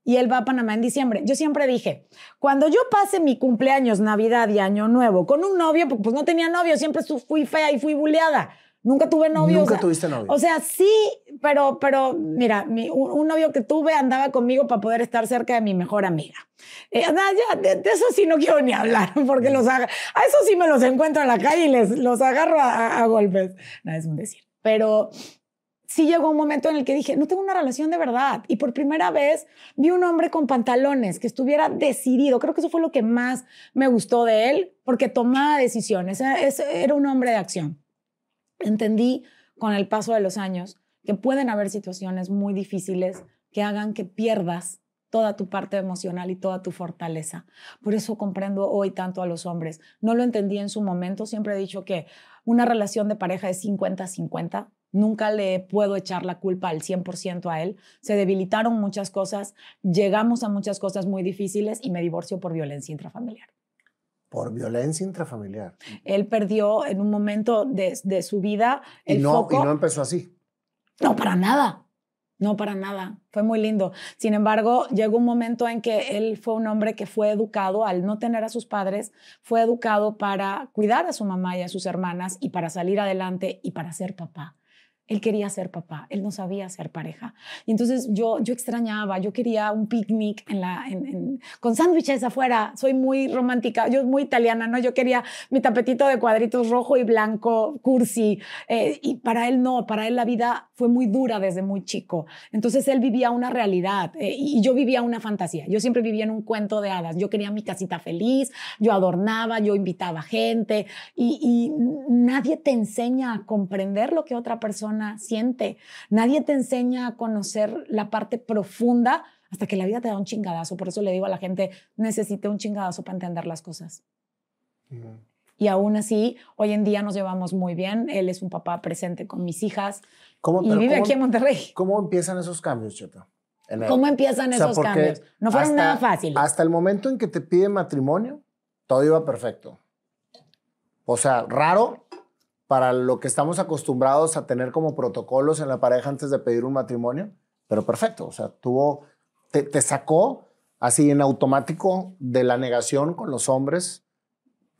A: y él va a Panamá en diciembre. Yo siempre dije, cuando yo pase mi cumpleaños, Navidad y Año Nuevo con un novio, pues no tenía novio, siempre fui fea y fui buleada. Nunca tuve novio.
B: Nunca
A: o sea,
B: tuviste novio.
A: O sea, sí, pero, pero mira, mi, un, un, novio que tuve andaba conmigo para poder estar cerca de mi mejor amiga. Eh, nada, ya, de, de, eso sí no quiero ni hablar, porque los haga, a eso sí me los encuentro en la calle y les los agarro a, a, a golpes. Nada, es un decir. Pero sí llegó un momento en el que dije, no tengo una relación de verdad. Y por primera vez vi un hombre con pantalones que estuviera decidido. Creo que eso fue lo que más me gustó de él, porque tomaba decisiones. Era un hombre de acción entendí con el paso de los años que pueden haber situaciones muy difíciles que hagan que pierdas toda tu parte emocional y toda tu fortaleza. Por eso comprendo hoy tanto a los hombres. No lo entendí en su momento, siempre he dicho que una relación de pareja es 50-50. Nunca le puedo echar la culpa al 100% a él. Se debilitaron muchas cosas, llegamos a muchas cosas muy difíciles y me divorcio por violencia intrafamiliar.
B: Por violencia intrafamiliar.
A: Él perdió en un momento de, de su vida el
B: y no,
A: foco.
B: Y no empezó así.
A: No, para nada. No, para nada. Fue muy lindo. Sin embargo, llegó un momento en que él fue un hombre que fue educado, al no tener a sus padres, fue educado para cuidar a su mamá y a sus hermanas y para salir adelante y para ser papá. Él quería ser papá, él no sabía ser pareja. Y entonces yo, yo extrañaba, yo quería un picnic con sándwiches afuera. Soy muy romántica, yo muy italiana, ¿no? Yo quería mi tapetito de cuadritos rojo y blanco, cursi. Eh, y para él no, para él la vida fue muy dura desde muy chico. Entonces él vivía una realidad eh, y yo vivía una fantasía. Yo siempre vivía en un cuento de hadas. Yo quería mi casita feliz, yo adornaba, yo invitaba gente y nadie te enseña a comprender lo que otra persona siente. Nadie te enseña a conocer la parte profunda hasta que la vida te da un chingadazo. Por eso le digo a la gente, necesite un chingadazo para entender las cosas. Y aún así, hoy en día nos llevamos muy bien. Él es un papá presente con mis hijas
B: ¿Cómo,
A: y vive aquí en Monterrey.
B: ¿Cómo empiezan esos cambios, Cheto?
A: ¿Cómo empiezan esos cambios? No fueron nada fáciles.
B: Hasta el momento en que te pide matrimonio, todo iba perfecto. O sea, raro, para lo que estamos acostumbrados a tener como protocolos en la pareja antes de pedir un matrimonio, pero perfecto, o sea, tuvo, te, sacó así en automático de la negación con los hombres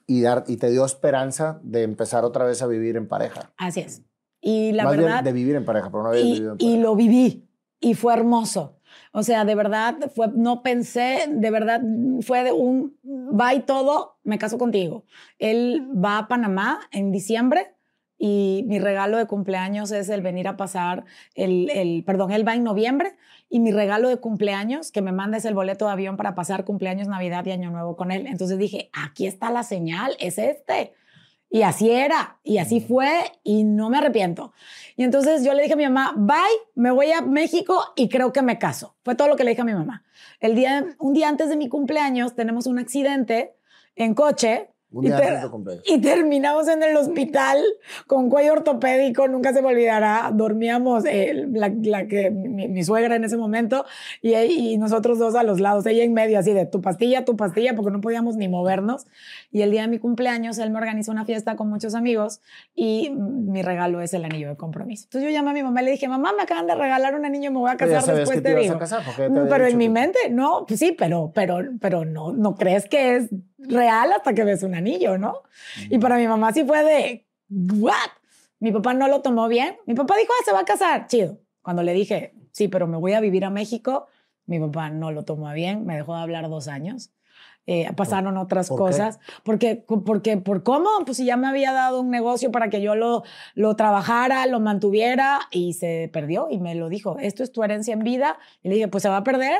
B: y, dar, y te dio esperanza de empezar otra vez a vivir en pareja.
A: Así es. Y la verdad...
B: de vivir en pareja, pero no había
A: y,
B: vivido en pareja.
A: Y lo viví y fue hermoso. O sea, de verdad, fue, no pensé, de verdad, fue de un, va y todo, me caso contigo. Él va a Panamá en diciembre y mi regalo de cumpleaños es el venir a pasar el, el, perdón, él va en noviembre y mi regalo de cumpleaños que me manda es el boleto de avión para pasar cumpleaños, Navidad y Año Nuevo con él. Entonces dije, aquí está la señal, es este. Y así era, y así fue, y no me arrepiento. Y entonces yo le dije a mi mamá, bye, me voy a México y creo que me caso. Fue todo lo que le dije a mi mamá. El día, un día antes de mi cumpleaños tenemos un accidente en coche y, y, terminamos en el hospital con cuello ortopédico, nunca se me olvidará. Dormíamos, eh, la, que, mi, suegra en ese momento y, y, nosotros dos a los lados, ella en medio, así de tu pastilla, tu pastilla, porque no podíamos ni movernos. Y el día de mi cumpleaños, él me organizó una fiesta con muchos amigos y mi regalo es el anillo de compromiso. Entonces yo llamé a mi mamá y le dije, mamá, me acaban de regalar un anillo, me voy a casar después te, digo. pero en mi mente, no, pues sí, pero, pero, pero no, no crees que es real hasta que ves un anillo, ¿no? Y para mi mamá sí fue de, ¿what? Mi papá no lo tomó bien. Mi papá dijo, ah, se va a casar, chido. Cuando le dije, sí, pero me voy a vivir a México, mi papá no lo tomó bien, me dejó de hablar dos años. Eh, pasaron otras cosas. Porque, porque, ¿por cómo? Pues si ya me había dado un negocio para que yo lo, lo trabajara, lo mantuviera y se perdió y me lo dijo, esto es tu herencia en vida. Y le dije, pues se va a perder.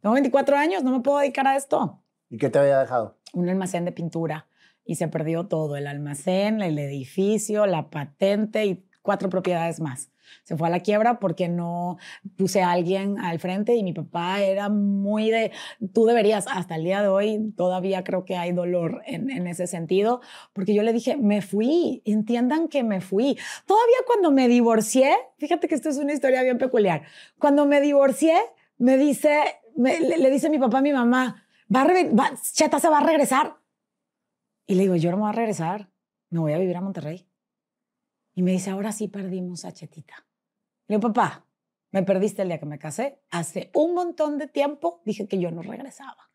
A: Tengo 24 años, no me puedo dedicar a esto.
B: ¿Y qué te había dejado?
A: Un almacén de pintura y se perdió todo, el almacén, el edificio, la patente y cuatro propiedades más. Se fue a la quiebra porque no puse a alguien al frente y mi papá era muy de, tú deberías, hasta el día de hoy todavía creo que hay dolor en, ese sentido, porque yo le dije, me fui, entiendan que me fui. Todavía cuando me divorcié, fíjate que esto es una historia bien peculiar, cuando me divorcié, me dice, le, le dice mi papá a mi mamá, va, Cheta se va a regresar. Y le digo, yo no me voy a regresar, me voy a vivir a Monterrey. Y me dice, ahora sí perdimos a Chetita. Le digo, papá, me perdiste el día que me casé. Hace un montón de tiempo dije que yo no regresaba.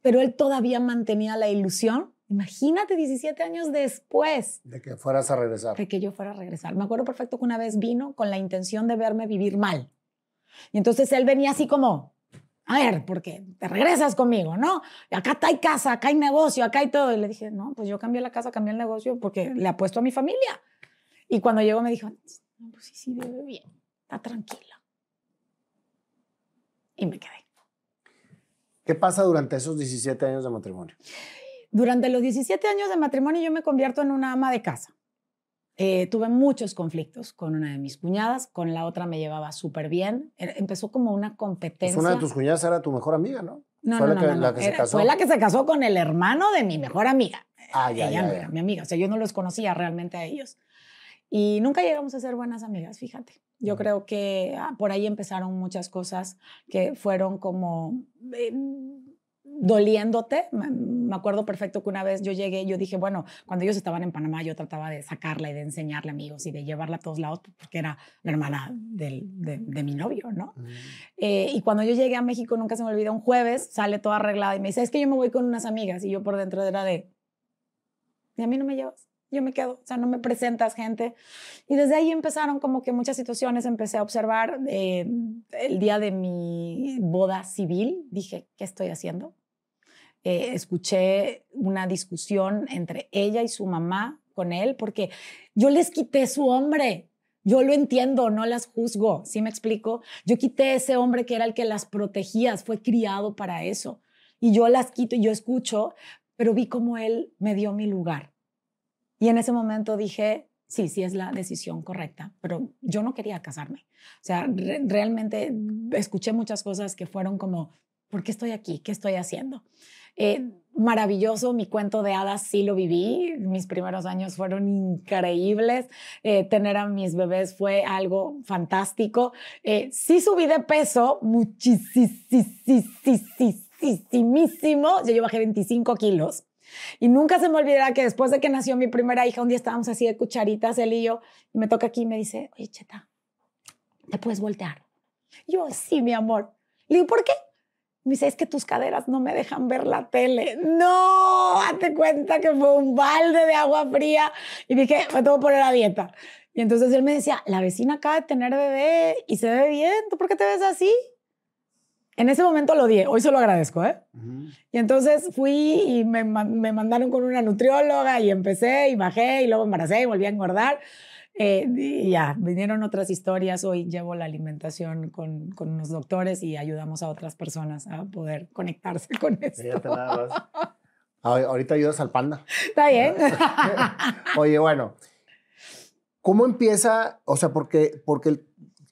A: Pero él todavía mantenía la ilusión. Imagínate 17 años después.
B: De que fueras a regresar.
A: De que yo fuera a regresar. Me acuerdo perfecto que una vez vino con la intención de verme vivir mal. Y entonces él venía así como, a ver, porque te regresas conmigo, ¿no? acá hay casa, acá hay negocio, acá hay todo. Y le dije, no, pues yo cambié la casa, cambié el negocio porque le apuesto a mi familia. Y cuando llegó me dijo, no, pues sí, sí, vive bien, está tranquila. Y me quedé.
B: ¿Qué pasa durante esos 17 años de matrimonio?
A: Durante los 17 años de matrimonio yo me convierto en una ama de casa. Eh, tuve muchos conflictos con una de mis cuñadas, con la otra me llevaba súper bien. E, empezó como una competencia.
B: Pues una de tus cuñadas era tu mejor amiga, ¿no?
A: No, fue no, la, que, la que se casó. Fue la que se casó con el hermano de mi mejor amiga.
B: Ah, ya,
A: Ella
B: ya,
A: no era mi amiga, o sea, yo no los conocía realmente a ellos. Y nunca llegamos a ser buenas amigas, fíjate. Yo creo que ah, por ahí empezaron muchas cosas que fueron como... Eh, doliéndote. Me, acuerdo perfecto que una vez yo llegué, yo dije, bueno, cuando ellos estaban en Panamá, yo trataba de sacarla y de enseñarle amigos y de llevarla a todos lados, porque era la hermana del, de, de mi novio, ¿no?
B: Mm.
A: Eh, y cuando yo llegué a México, nunca se me olvidó, un jueves sale toda arreglada y me dice, es que yo me voy con unas amigas. Y yo por dentro era de, y a mí no me llevas, yo me quedo, o sea, no me presentas gente. Y desde ahí empezaron como que muchas situaciones, empecé a observar. eh, el día de mi boda civil, dije, ¿qué estoy haciendo? Eh, escuché una discusión entre ella y su mamá con él, porque yo les quité su hombre. Yo lo entiendo, no las juzgo, ¿sí me explico? Yo quité ese hombre que era el que las protegía, fue criado para eso. Y yo las quito y yo escucho, pero vi cómo él me dio mi lugar. Y en ese momento dije, sí, sí es la decisión correcta, pero yo no quería casarme. O sea, re- realmente escuché muchas cosas que fueron como, ¿por qué estoy aquí? ¿Qué estoy haciendo? Eh, maravilloso, mi cuento de hadas sí lo viví, mis primeros años fueron increíbles, Eh, tener a mis bebés fue algo fantástico, Eh, sí subí de peso muchísimo, yo bajé 25 kilos. Y nunca se me olvidará que después de que nació mi primera hija, un día estábamos así de cucharitas, él y yo, y me toca aquí y me dice, oye, Cheta, ¿te puedes voltear? Yo, sí, mi amor. Le digo, ¿por qué? Me dice, es que tus caderas no me dejan ver la tele. No, hazte cuenta que fue un balde de agua fría. Y dije, me tengo que poner a dieta. Y entonces él me decía, la vecina acaba de tener bebé y se ve bien, ¿tú por qué te ves así? En ese momento lo di, hoy se lo agradezco, ¿eh?
B: Ujú.
A: Y entonces fui y me, me mandaron con una nutrióloga y empecé y bajé y luego embaracé y volví a engordar. Eh, y ya, vinieron otras historias. Hoy llevo la alimentación con, con unos doctores y ayudamos a otras personas a poder conectarse con esto.
B: Fíjate nada más. Ahor- Ahorita ayudas al panda.
A: Está bien.
B: Oye, bueno, ¿cómo empieza? O sea, porque, porque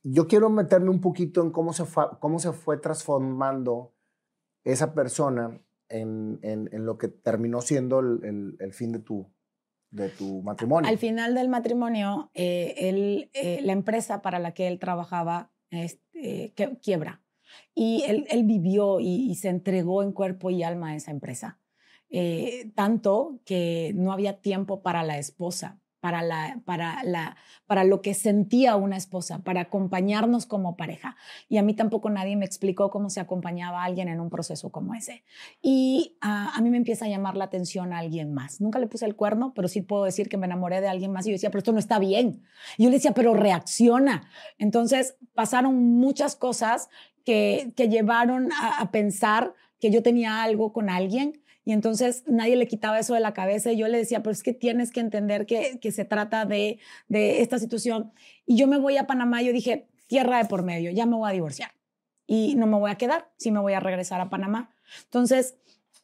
B: yo quiero meterme un poquito en cómo se fue, cómo se fue transformando esa persona en, en- en lo que terminó siendo el, el- el fin de tu, de tu matrimonio.
A: Al final del matrimonio, eh, él, eh, la empresa para la que él trabajaba este, que- quiebra. Y él, él vivió y, y se entregó en cuerpo y alma a esa empresa. Eh, tanto que no había tiempo para la esposa, para, la, para, la, para lo que sentía una esposa, para acompañarnos como pareja. Y a mí tampoco nadie me explicó cómo se acompañaba a alguien en un proceso como ese. Y ah, a mí me empieza a llamar la atención a alguien más. Nunca le puse el cuerno, pero sí puedo decir que me enamoré de alguien más y yo decía, pero esto no está bien. Y yo le decía, pero reacciona. Entonces pasaron muchas cosas que, que llevaron a, a pensar que yo tenía algo con alguien. Y entonces nadie le quitaba eso de la cabeza y yo le decía, pero es que tienes que entender que, que se trata de, de esta situación. Y yo me voy a Panamá, yo dije, tierra de por medio, ya me voy a divorciar. Y no me voy a quedar, sí me voy a regresar a Panamá. Entonces,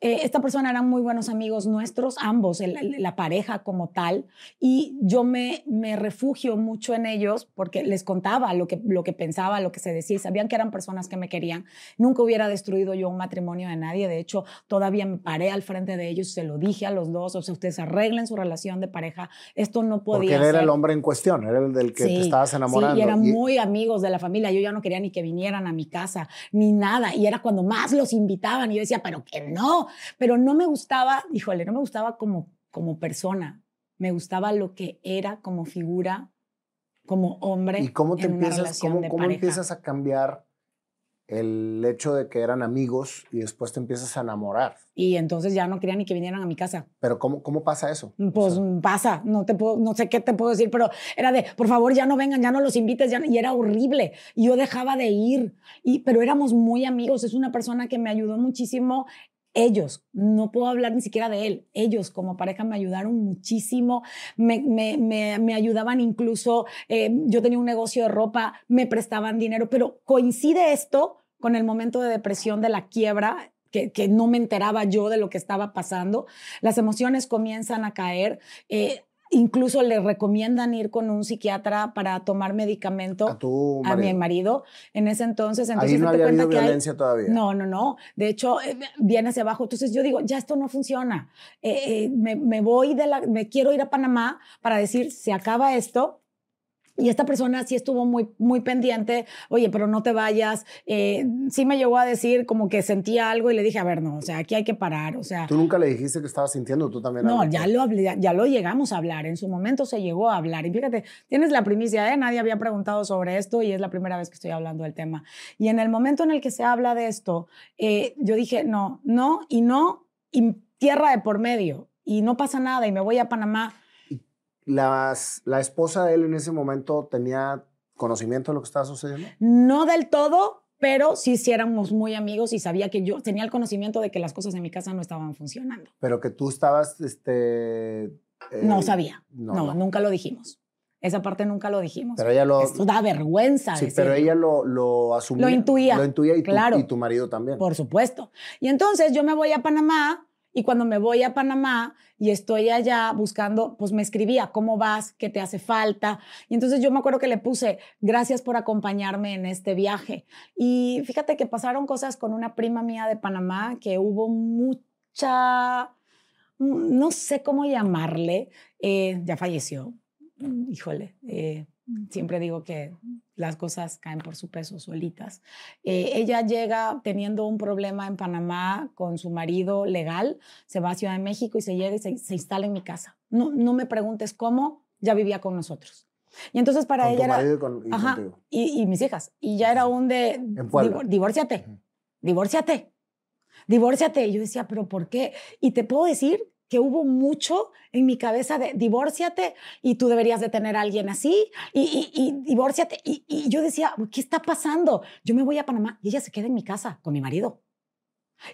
A: eh, esta persona eran muy buenos amigos nuestros, ambos, el- el- la pareja como tal, y yo me, me refugio mucho en ellos porque les contaba lo que, lo que pensaba, lo que se decía, y sabían que eran personas que me querían. Nunca hubiera destruido yo un matrimonio de nadie, de hecho, todavía me paré al frente de ellos, se lo dije a los dos, o sea, ustedes arreglen su relación de pareja, esto no podía
B: Porque él era el hombre en cuestión, era el del que te estabas enamorando.
A: Sí, y eran
B: Y-
A: muy amigos de la familia. Yo ya no quería ni que vinieran a mi casa, ni nada. Y era cuando más los invitaban. Y yo decía, pero que no. Pero no me gustaba, híjole, no me gustaba como, como persona. Me gustaba lo que era como figura, como hombre.
B: ¿Y cómo te
A: en
B: empiezas, cómo, cómo empiezas a cambiar el hecho de que eran amigos y después te empiezas a enamorar?
A: Y entonces ya no quería ni que vinieran a mi casa.
B: Pero ¿cómo, cómo pasa eso? O
A: Pues
B: sea,
A: pasa, no te puedo, no sé qué te puedo decir, pero era de, por favor, ya no vengan, ya no los invites, ya no- y era horrible. Y yo dejaba de ir, y, pero éramos muy amigos. Es una persona que me ayudó muchísimo. Ellos, no puedo hablar ni siquiera de él, ellos como pareja me ayudaron muchísimo, me, me, me, ayudaban incluso, eh, yo tenía un negocio de ropa, me prestaban dinero, pero coincide esto con el momento de depresión de la quiebra que, que, no me enteraba yo de lo que estaba pasando. Las emociones comienzan a caer. Eh, incluso le recomiendan ir con un psiquiatra para tomar medicamento
B: a, tu
A: a mi marido en ese entonces. entonces
B: Ahí no había habido violencia
A: hay,
B: todavía.
A: No, no, no. De hecho, eh, viene hacia abajo. Entonces yo digo, ya esto no funciona. Eh, eh, me, me, voy de la, me quiero ir a Panamá para decir, se acaba esto. Y esta persona sí estuvo muy, muy pendiente, oye, pero no te vayas. Eh, sí me llegó a decir como que sentía algo y le dije, a ver, no, o sea, aquí hay que parar, o sea.
B: ¿Tú nunca le dijiste que estabas sintiendo? ¿Tú también?
A: No, ya lo, ya lo llegamos a hablar, en su momento se llegó a hablar. Y fíjate, tienes la primicia, ¿eh? Nadie había preguntado sobre esto y es la primera vez que estoy hablando del tema. Y en el momento en el que se habla de esto, eh, yo dije, no, no y no, y tierra de por medio, y no pasa nada, y me voy a Panamá
B: las, la esposa de él en ese momento tenía conocimiento de lo que estaba sucediendo?
A: No del todo, pero sí, sí éramos muy amigos y sabía que yo tenía el conocimiento de que las cosas en mi casa no estaban funcionando.
B: Pero que tú estabas, este...
A: Eh, no sabía. No, nunca lo dijimos. Esa parte nunca lo dijimos.
B: Pero ella lo...
A: Esto da vergüenza.
B: Sí, pero ella lo, lo asumía.
A: Lo intuía.
B: Lo intuía y, claro, y tu marido también.
A: Por supuesto. Y entonces yo me voy a Panamá y cuando me voy a Panamá y estoy allá buscando, pues me escribía, ¿cómo vas? ¿Qué te hace falta? Y entonces yo me acuerdo que le puse, gracias por acompañarme en este viaje. Y fíjate que pasaron cosas con una prima mía de Panamá, que hubo mucha, no sé cómo llamarle, eh, ya falleció, híjole, eh, siempre digo que las cosas caen por su peso solitas. Eh, ella llega teniendo un problema en Panamá con su marido legal, se va a Ciudad de México y se llega y se, instala en mi casa. No, no me preguntes cómo, ya vivía con nosotros. Y entonces para ella era...
B: y,
A: ajá, y, mis hijas. Y ya era un de... divórciate, divórciate, divórciate. Y yo decía, ¿pero por qué? Y te puedo decir que hubo mucho en mi cabeza de divórciate y tú deberías de tener a alguien así y, y, y divórciate. Y, y, yo decía, ¿qué está pasando? Yo me voy a Panamá y ella se queda en mi casa con mi marido.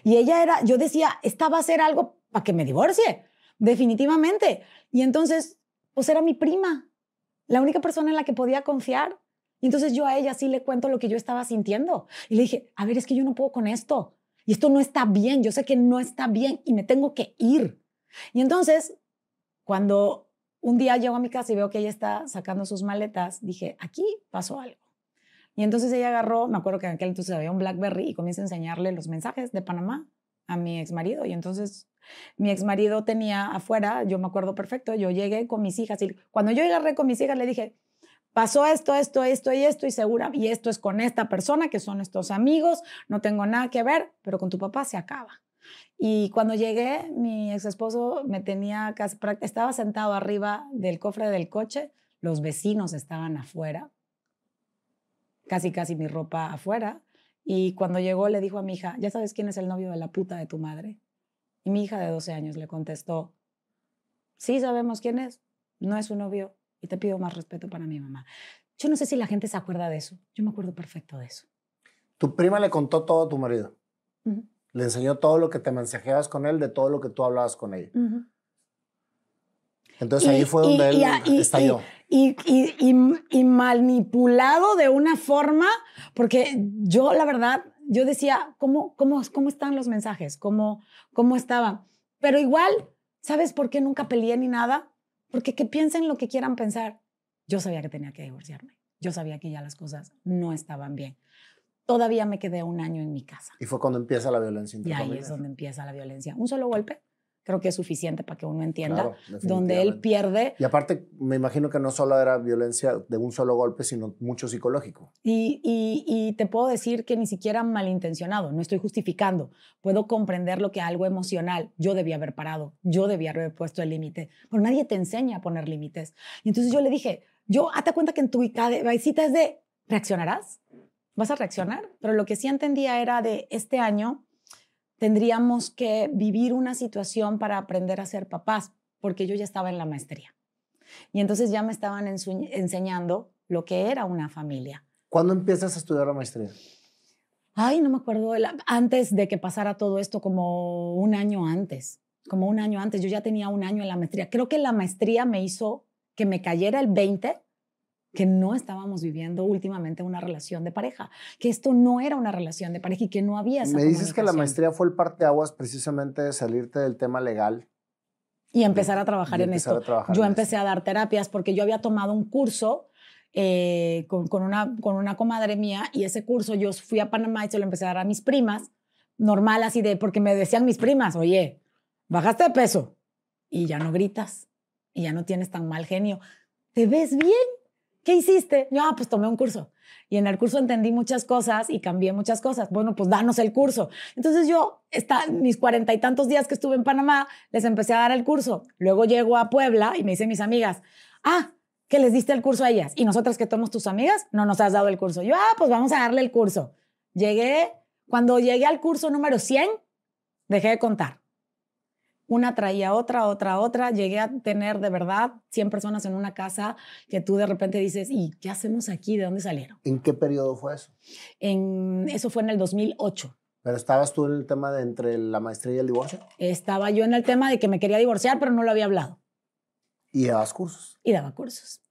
A: Y ella era, yo decía, esta va a ser algo para que me divorcie, definitivamente. Y entonces, pues era mi prima, la única persona en la que podía confiar. Y entonces yo a ella sí le cuento lo que yo estaba sintiendo. Y le dije, a ver, es que yo no puedo con esto. Y esto no está bien, yo sé que no está bien y me tengo que ir. Y entonces, cuando un día llego a mi casa y veo que ella está sacando sus maletas, dije, aquí pasó algo. Y entonces ella agarró, me acuerdo que en aquel entonces había un Blackberry y comienza a enseñarle los mensajes de Panamá a mi ex marido. Y entonces mi ex marido tenía afuera, yo me acuerdo perfecto, yo llegué con mis hijas y cuando yo agarré con mis hijas le dije, pasó esto, esto, esto y esto y segura, y esto es con esta persona que son estos amigos, no tengo nada que ver, pero con tu papá se acaba. Y cuando llegué, mi ex esposo me tenía, estaba sentado arriba del cofre del coche, los vecinos estaban afuera, casi, casi mi ropa afuera. Y cuando llegó le dijo a mi hija, ¿ya sabes quién es el novio de la puta de tu madre? Y mi hija de 12 años le contestó, sí sabemos quién es, no es su novio y te pido más respeto para mi mamá. Yo no sé si la gente se acuerda de eso, yo me acuerdo perfecto de eso.
B: ¿Tu prima le contó todo a tu marido? Le enseñó todo lo que te mensajeabas con él, de todo lo que tú hablabas con ella. Entonces ahí fue donde él estalló.
A: Y, y, manipulado de una forma, porque yo la verdad, yo decía, ¿cómo, cómo, cómo están los mensajes? ¿Cómo, ¿Cómo estaban? Pero igual, ¿sabes por qué nunca peleé ni nada? Porque que piensen lo que quieran pensar. Yo sabía que tenía que divorciarme. Yo sabía que ya las cosas no estaban bien todavía me quedé un año en mi casa.
B: Y fue cuando empieza la violencia
A: Y ahí es donde empieza la violencia. Un solo golpe creo que es suficiente para que uno entienda, donde él pierde.
B: Y aparte, me imagino que no solo era violencia de un solo golpe, sino mucho psicológico.
A: Y, y, te puedo decir que ni siquiera malintencionado, no estoy justificando. Puedo comprender lo que algo emocional, yo debía haber parado, yo debía haber puesto el límite, pero nadie te enseña a poner límites. Y entonces yo le dije, yo, hazte cuenta que en tu visita es de, ¿reaccionarás? Vas a reaccionar. Pero lo que sí entendía era de este año tendríamos que vivir una situación para aprender a ser papás, porque yo ya estaba en la maestría. Y entonces ya me estaban enseñando lo que era una familia.
B: ¿Cuándo empiezas a estudiar la maestría?
A: Ay, no me acuerdo, antes de que pasara todo esto, como un año antes, como un año antes, yo ya tenía un año en la maestría. Creo que la maestría me hizo que me cayera el 20 que no estábamos viviendo últimamente una relación de pareja, que esto no era una relación de pareja y que no había esa
B: Me dices que la maestría fue el parteaguas precisamente de salirte del tema legal.
A: Y empezar a trabajar en esto. yo empecé a dar terapias porque yo había tomado un curso eh, con, con, una, con una comadre mía y ese curso yo fui a Panamá y se lo empecé a dar a mis primas, normal así de, porque me decían mis primas, oye, bajaste de peso y ya no gritas y ya no tienes tan mal genio. ¿Te ves bien? ¿Qué hiciste? Yo, ah, pues tomé un curso. Y en el curso entendí muchas cosas y cambié muchas cosas. Bueno, pues danos el curso. Entonces yo, está, mis cuarenta y tantos días que estuve en Panamá, les empecé a dar el curso. Luego llego a Puebla y me dicen mis amigas, ah, que les diste el curso a ellas. Y nosotras que somos tus amigas, no nos has dado el curso. Yo, ah, pues vamos a darle el curso. Llegué, cuando llegué al curso número 100, dejé de contar. Una traía otra, otra, otra. Llegué a tener de verdad 100 personas en una casa que tú de repente dices, ¿y qué hacemos aquí? ¿De dónde salieron?
B: ¿En qué periodo fue eso?
A: En, eso fue en el 2008.
B: ¿Pero estabas tú en el tema de entre la maestría y el divorcio?
A: Estaba yo en el tema de que me quería divorciar, pero no lo había hablado.
B: ¿Y dabas cursos?
A: Y daba cursos.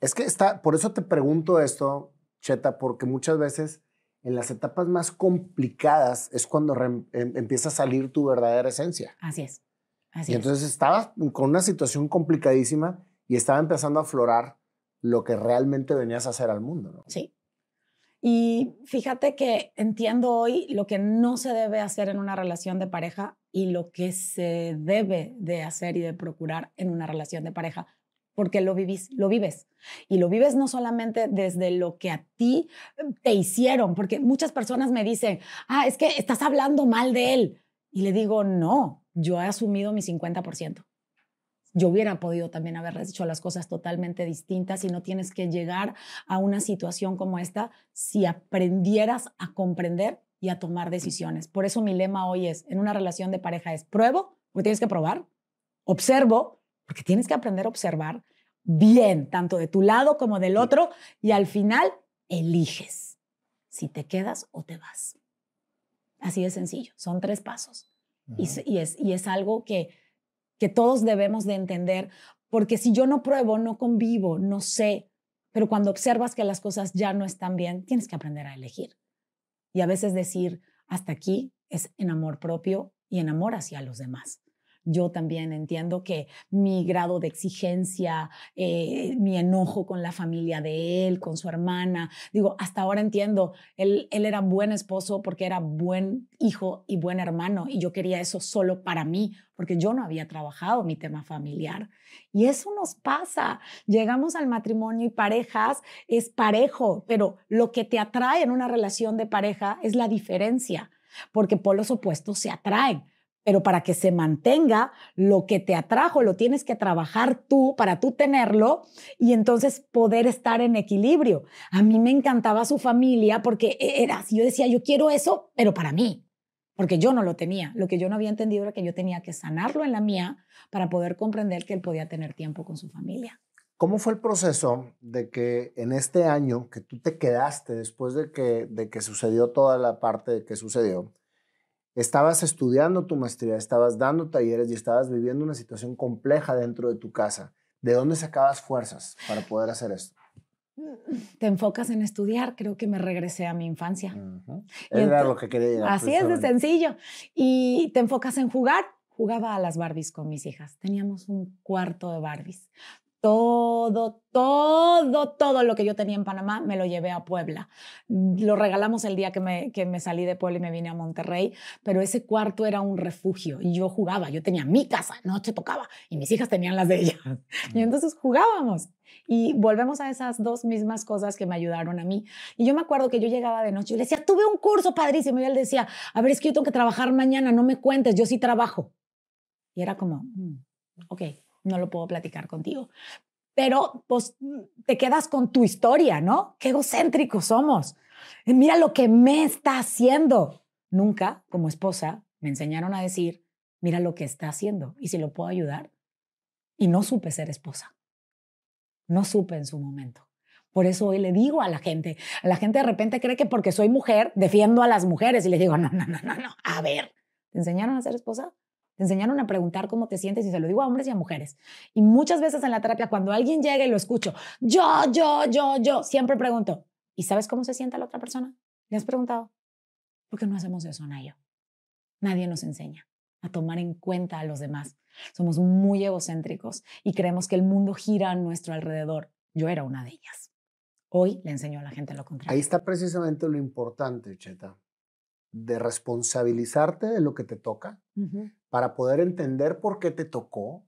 B: Es que está, por eso te pregunto esto, Cheta, porque muchas veces en las etapas más complicadas es cuando em, empieza a salir tu verdadera esencia.
A: Así es
B: y entonces estaba con una situación complicadísima y estaba empezando a aflorar lo que realmente venías a hacer al mundo. ¿no?
A: Sí. Y fíjate que entiendo hoy lo que no se debe hacer en una relación de pareja y lo que se debe de hacer y de procurar en una relación de pareja, porque lo vivís, lo vives. Y lo vives no solamente desde lo que a ti te hicieron, porque muchas personas me dicen, ah, es que estás hablando mal de él. Y le digo, no, yo he asumido mi 50%. Yo hubiera podido también haber hecho las cosas totalmente distintas y no tienes que llegar a una situación como esta si aprendieras a comprender y a tomar decisiones. Por eso mi lema hoy es, en una relación de pareja es pruebo, porque tienes que probar, observo, porque tienes que aprender a observar bien, tanto de tu lado como del otro, y al final eliges si te quedas o te vas. Así de sencillo, son tres pasos. Y, es, y es algo que, que todos debemos de entender, porque si yo no pruebo, no convivo, no sé, pero cuando observas que las cosas ya no están bien, tienes que aprender a elegir. Y a veces decir, hasta aquí es en amor propio y en amor hacia los demás yo también entiendo que mi grado de exigencia, eh, mi enojo con la familia de él, con su hermana, digo, hasta ahora entiendo, él, él era buen esposo porque era buen hijo y buen hermano y yo quería eso solo para mí porque yo no había trabajado mi tema familiar. Y eso nos pasa. Llegamos al matrimonio y parejas es parejo, pero lo que te atrae en una relación de pareja es la diferencia, porque polos opuestos se atraen pero para que se mantenga lo que te atrajo, lo tienes que trabajar tú para tú tenerlo y entonces poder estar en equilibrio. A mí me encantaba su familia porque e, era yo decía, yo quiero eso, pero para mí, porque yo no lo tenía. Lo que yo no había entendido era que yo tenía que sanarlo en la mía para poder comprender que él podía tener tiempo con su familia.
B: ¿Cómo fue el proceso de que en este año que tú te quedaste después de que, de que sucedió toda la parte que sucedió? Estabas estudiando tu maestría, estabas dando talleres y estabas viviendo una situación compleja dentro de tu casa. ¿De dónde sacabas fuerzas para poder hacer esto?
A: Te enfocas en estudiar, creo que me regresé a mi infancia.
B: Era lo que quería llegar.
A: Así es de sencillo. Y te enfocas en jugar. Jugaba a las Barbies con mis hijas. Teníamos un cuarto de Barbies todo, todo, todo lo que yo tenía en Panamá me lo llevé a Puebla. Lo regalamos el día que me, que me salí de Puebla y me vine a Monterrey, pero ese cuarto era un refugio y yo jugaba, yo tenía mi casa, noche tocaba y mis hijas tenían las de ellas. Y entonces jugábamos. Y volvemos a esas dos mismas cosas que me ayudaron a mí. Y yo me acuerdo que yo llegaba de noche y le decía, tuve un curso padrísimo. Y él decía, a ver, es que yo tengo que trabajar mañana, no me cuentes, yo sí trabajo. Y era como, mm, ok, no lo puedo platicar contigo. Pero pues te quedas con tu historia, ¿no? Qué egocéntricos somos. Mira lo que me está haciendo. Nunca, como esposa, me enseñaron a decir, mira lo que está haciendo y si lo puedo ayudar. Y no supe ser esposa. No supe en su momento. Por eso hoy le digo a la gente, a la gente de repente cree que porque soy mujer defiendo a las mujeres y les digo, no, no, no, no, no. A ver, ¿te enseñaron a ser esposa? Te enseñaron a preguntar cómo te sientes y se lo digo a hombres y a mujeres. Y muchas veces en la terapia, cuando alguien llega y lo escucho, yo, yo, yo, yo, siempre pregunto, ¿y sabes cómo se siente la otra persona? ¿Le has preguntado? ¿Por qué no hacemos eso, Nayo? Nadie nos enseña a tomar en cuenta a los demás. Somos muy egocéntricos y creemos que el mundo gira a nuestro alrededor. Yo era una de ellas. Hoy le enseño a la gente lo contrario.
B: Ahí está precisamente lo importante, Cheta de responsabilizarte de lo que te toca para poder entender por qué te tocó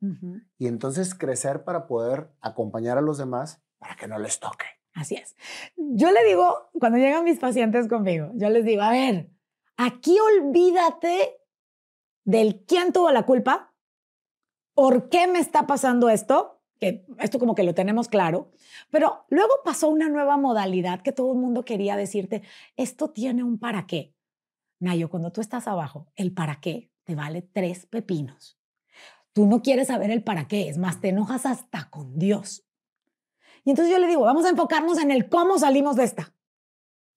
B: y entonces crecer para poder acompañar a los demás para que no les toque.
A: Así es. Yo le digo, cuando llegan mis pacientes conmigo, yo les digo, a ver, aquí olvídate del quién tuvo la culpa, por qué me está pasando esto, que esto como que lo tenemos claro, pero luego pasó una nueva modalidad que todo el mundo quería decirte, esto tiene un para qué. Nayo, cuando tú estás abajo, el para qué te vale tres pepinos. Tú no quieres saber el para qué, es más, te enojas hasta con Dios. Y entonces yo le digo, vamos a enfocarnos en el cómo salimos de esta.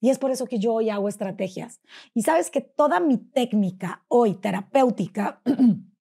A: Y es por eso que yo hoy hago estrategias. Y sabes que toda mi técnica hoy terapéutica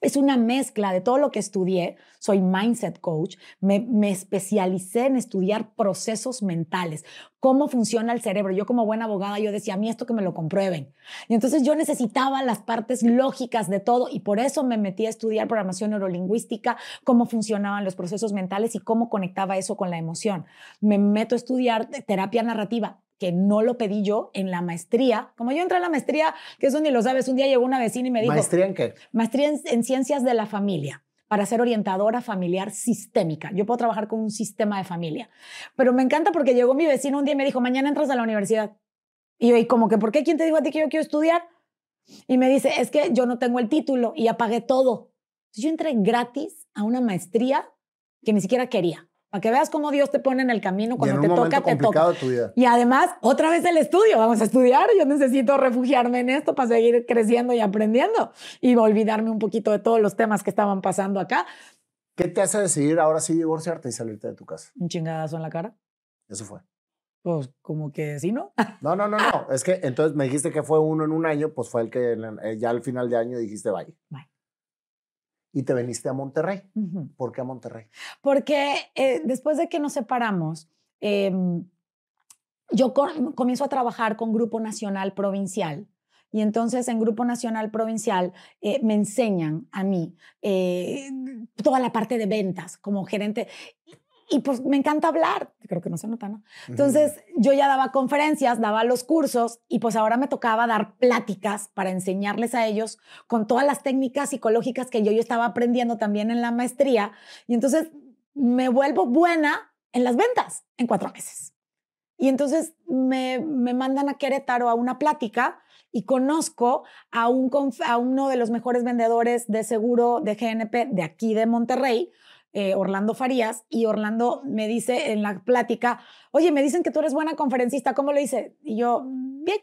A: es una mezcla de todo lo que estudié. Soy mindset coach, me, especialicé en estudiar procesos mentales, cómo funciona el cerebro. Yo como buena abogada, yo decía, a mí esto que me lo comprueben. Y entonces yo necesitaba las partes lógicas de todo y por eso me metí a estudiar programación neurolingüística, cómo funcionaban los procesos mentales y cómo conectaba eso con la emoción. Me meto a estudiar terapia narrativa que no lo pedí yo en la maestría. Como yo entré en la maestría, que eso ni lo sabes, un día llegó una vecina y me dijo...
B: ¿Maestría en qué?
A: Maestría en, ciencias de la familia para ser orientadora familiar sistémica. Yo puedo trabajar con un sistema de familia. Pero me encanta porque llegó mi vecino un día y me dijo, mañana entras a la universidad. Y yo, ¿y como que por qué? ¿Quién te dijo a ti que yo quiero estudiar? Y me dice, es que yo no tengo el título y apagué todo. Entonces yo entré gratis a una maestría que ni siquiera quería. Para que veas cómo Dios te pone en el camino cuando te toca, te toca.
B: Tu vida.
A: Y además, otra vez el estudio. Vamos a estudiar. Yo necesito refugiarme en esto para seguir creciendo y aprendiendo y olvidarme un poquito de todos los temas que estaban pasando acá.
B: ¿Qué te hace decidir ahora sí divorciarte y salirte de tu casa?
A: Un chingadazo en la cara.
B: Eso fue.
A: Pues como que sí, ¿no?
B: No, no, no, no. Es que entonces me dijiste que fue uno en un año, pues fue el que eh, ya al final de año dijiste bye.
A: Bye
B: y te veniste a Monterrey. ¿Por qué a Monterrey?
A: Porque eh, después de que nos separamos, em, yo comienzo a trabajar con Grupo Nacional Provincial. Y entonces en Grupo Nacional Provincial eh, me enseñan a mí eh, toda la parte de ventas como gerente y pues me encanta hablar, creo que no se nota, ¿no? Entonces yo ya daba conferencias, daba los cursos y pues ahora me tocaba dar pláticas para enseñarles a ellos con todas las técnicas psicológicas que yo, yo estaba aprendiendo también en la maestría y entonces me vuelvo buena en las ventas en cuatro meses. Y entonces me, me mandan a Querétaro a una plática y conozco a, un, a uno de los mejores vendedores de seguro de GNP de aquí de Monterrey, eh, Orlando Farías, y Orlando me dice en la plática, oye, me dicen que tú eres buena conferencista, ¿cómo lo hice? Y yo, bien.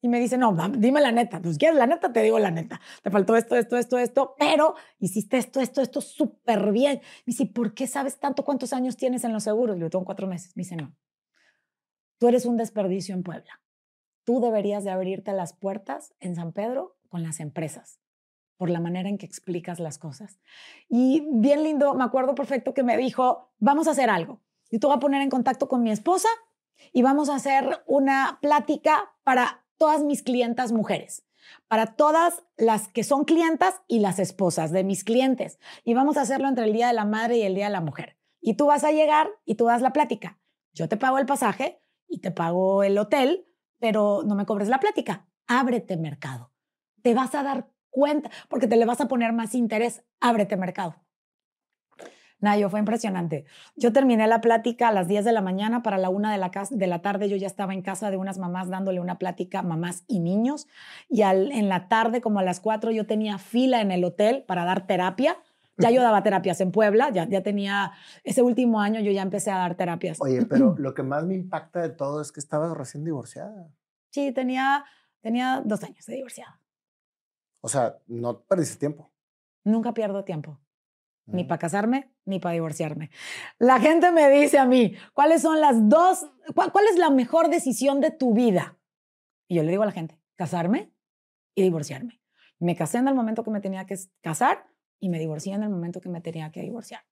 A: Y me dice, no, dime la neta, pues quieres la neta, te digo la neta. Te faltó esto, esto, esto, esto, pero hiciste esto, esto, esto súper bien. Me dice, ¿por qué sabes tanto cuántos años tienes en los seguros? Yo tengo cuatro meses. Me dice, no, tú eres un desperdicio en Puebla. Tú deberías de abrirte las puertas en San Pedro con las empresas por la manera en que explicas las cosas. Y bien lindo, me acuerdo perfecto que me dijo, vamos a hacer algo. Yo te voy a poner en contacto con mi esposa y vamos a hacer una plática para todas mis clientas mujeres, para todas las que son clientas y las esposas de mis clientes. Y vamos a hacerlo entre el Día de la Madre y el Día de la Mujer. Y tú vas a llegar y tú das la plática. Yo te pago el pasaje y te pago el hotel, pero no me cobres la plática. Ábrete mercado. Te vas a dar cuenta, porque te le vas a poner más interés, ábrete mercado. Nayo, fue impresionante. Yo terminé la plática a las 10 de la mañana, para la 1 de la, de la tarde yo ya estaba en casa de unas mamás dándole una plática mamás y niños, y al, en la tarde, como a las 4, yo tenía fila en el hotel para dar terapia. Ya yo daba terapias en Puebla, ya, ya tenía, ese último año yo ya empecé a dar terapias.
B: Oye, pero lo que más me impacta de todo es que estabas recién divorciada.
A: Sí, tenía, tenía dos años de divorciada.
B: O sea, no perdiste tiempo.
A: Nunca pierdo tiempo. Ni para casarme, ni para divorciarme. La gente me dice a mí, ¿cuáles son las dos, cuál, es la mejor decisión de tu vida? Y yo le digo a la gente, casarme y divorciarme. Me casé en el momento que me tenía que casar y me divorcié en el momento que me tenía que divorciar.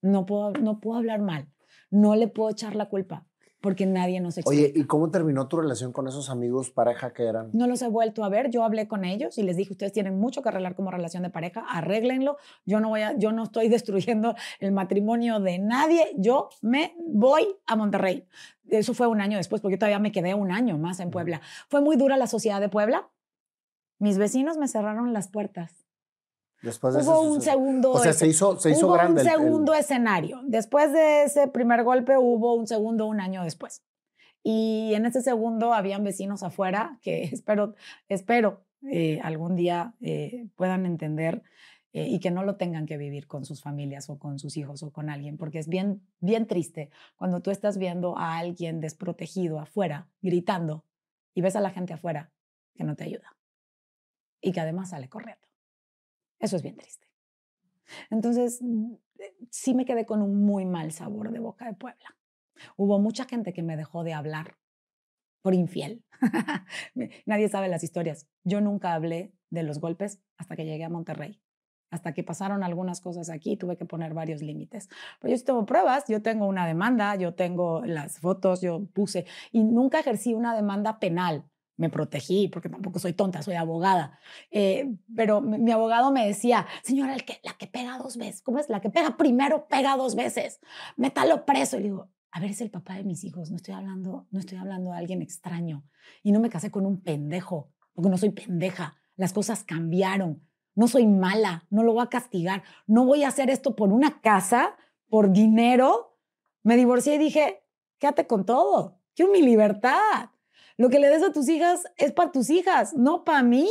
A: No puedo, no puedo hablar mal, no le puedo echar la culpa porque nadie nos explica.
B: Oye, ¿y cómo terminó tu relación con esos amigos pareja que eran?
A: No los he vuelto a ver. Yo hablé con ellos y les dije, ustedes tienen mucho que arreglar como relación de pareja, arréglenlo. Yo no voy a, yo no estoy destruyendo el matrimonio de nadie. Yo me voy a Monterrey. Eso fue un año después, porque yo todavía me quedé un año más en Puebla. Fue muy dura la sociedad de Puebla. Mis vecinos me cerraron las puertas.
B: Después de
A: hubo
B: ese
A: un segundo.
B: O sea, se hizo, se hizo
A: hubo
B: grande.
A: un
B: el- el-
A: segundo escenario. Después de ese primer golpe hubo un segundo un año después. Y en ese segundo habían vecinos afuera que espero, espero eh, algún día eh, puedan entender eh, y que no lo tengan que vivir con sus familias o con sus hijos o con alguien, porque es bien, bien triste cuando tú estás viendo a alguien desprotegido afuera, gritando, y ves a la gente afuera que no te ayuda y que además sale corriendo. Eso es bien triste. Entonces, mm, eh, sí me quedé con un muy mal sabor de boca de Puebla. Hubo mucha gente que me dejó de hablar por infiel. Nadie sabe las historias. Yo nunca hablé de los golpes hasta que llegué a Monterrey. Hasta que pasaron algunas cosas aquí, tuve que poner varios límites. Pero yo sí tengo pruebas, yo tengo una demanda, yo tengo las fotos, yo puse, y nunca ejercí una demanda penal. Me protegí, porque tampoco soy tonta, soy abogada. Eh, pero mi, abogado me decía, señora, el que, la que pega dos veces, ¿cómo es? La que pega primero pega dos veces, métalo preso. Y le digo, a ver, es el papá de mis hijos, no estoy hablando, no estoy hablando de alguien extraño. Y no me casé con un pendejo, porque no soy pendeja. Las cosas cambiaron. No soy mala, no lo voy a castigar. No voy a hacer esto por una casa, por dinero. Me divorcié y dije, quédate con todo. Quiero mi libertad. Lo que le des a tus hijas es para tus hijas, no para mí.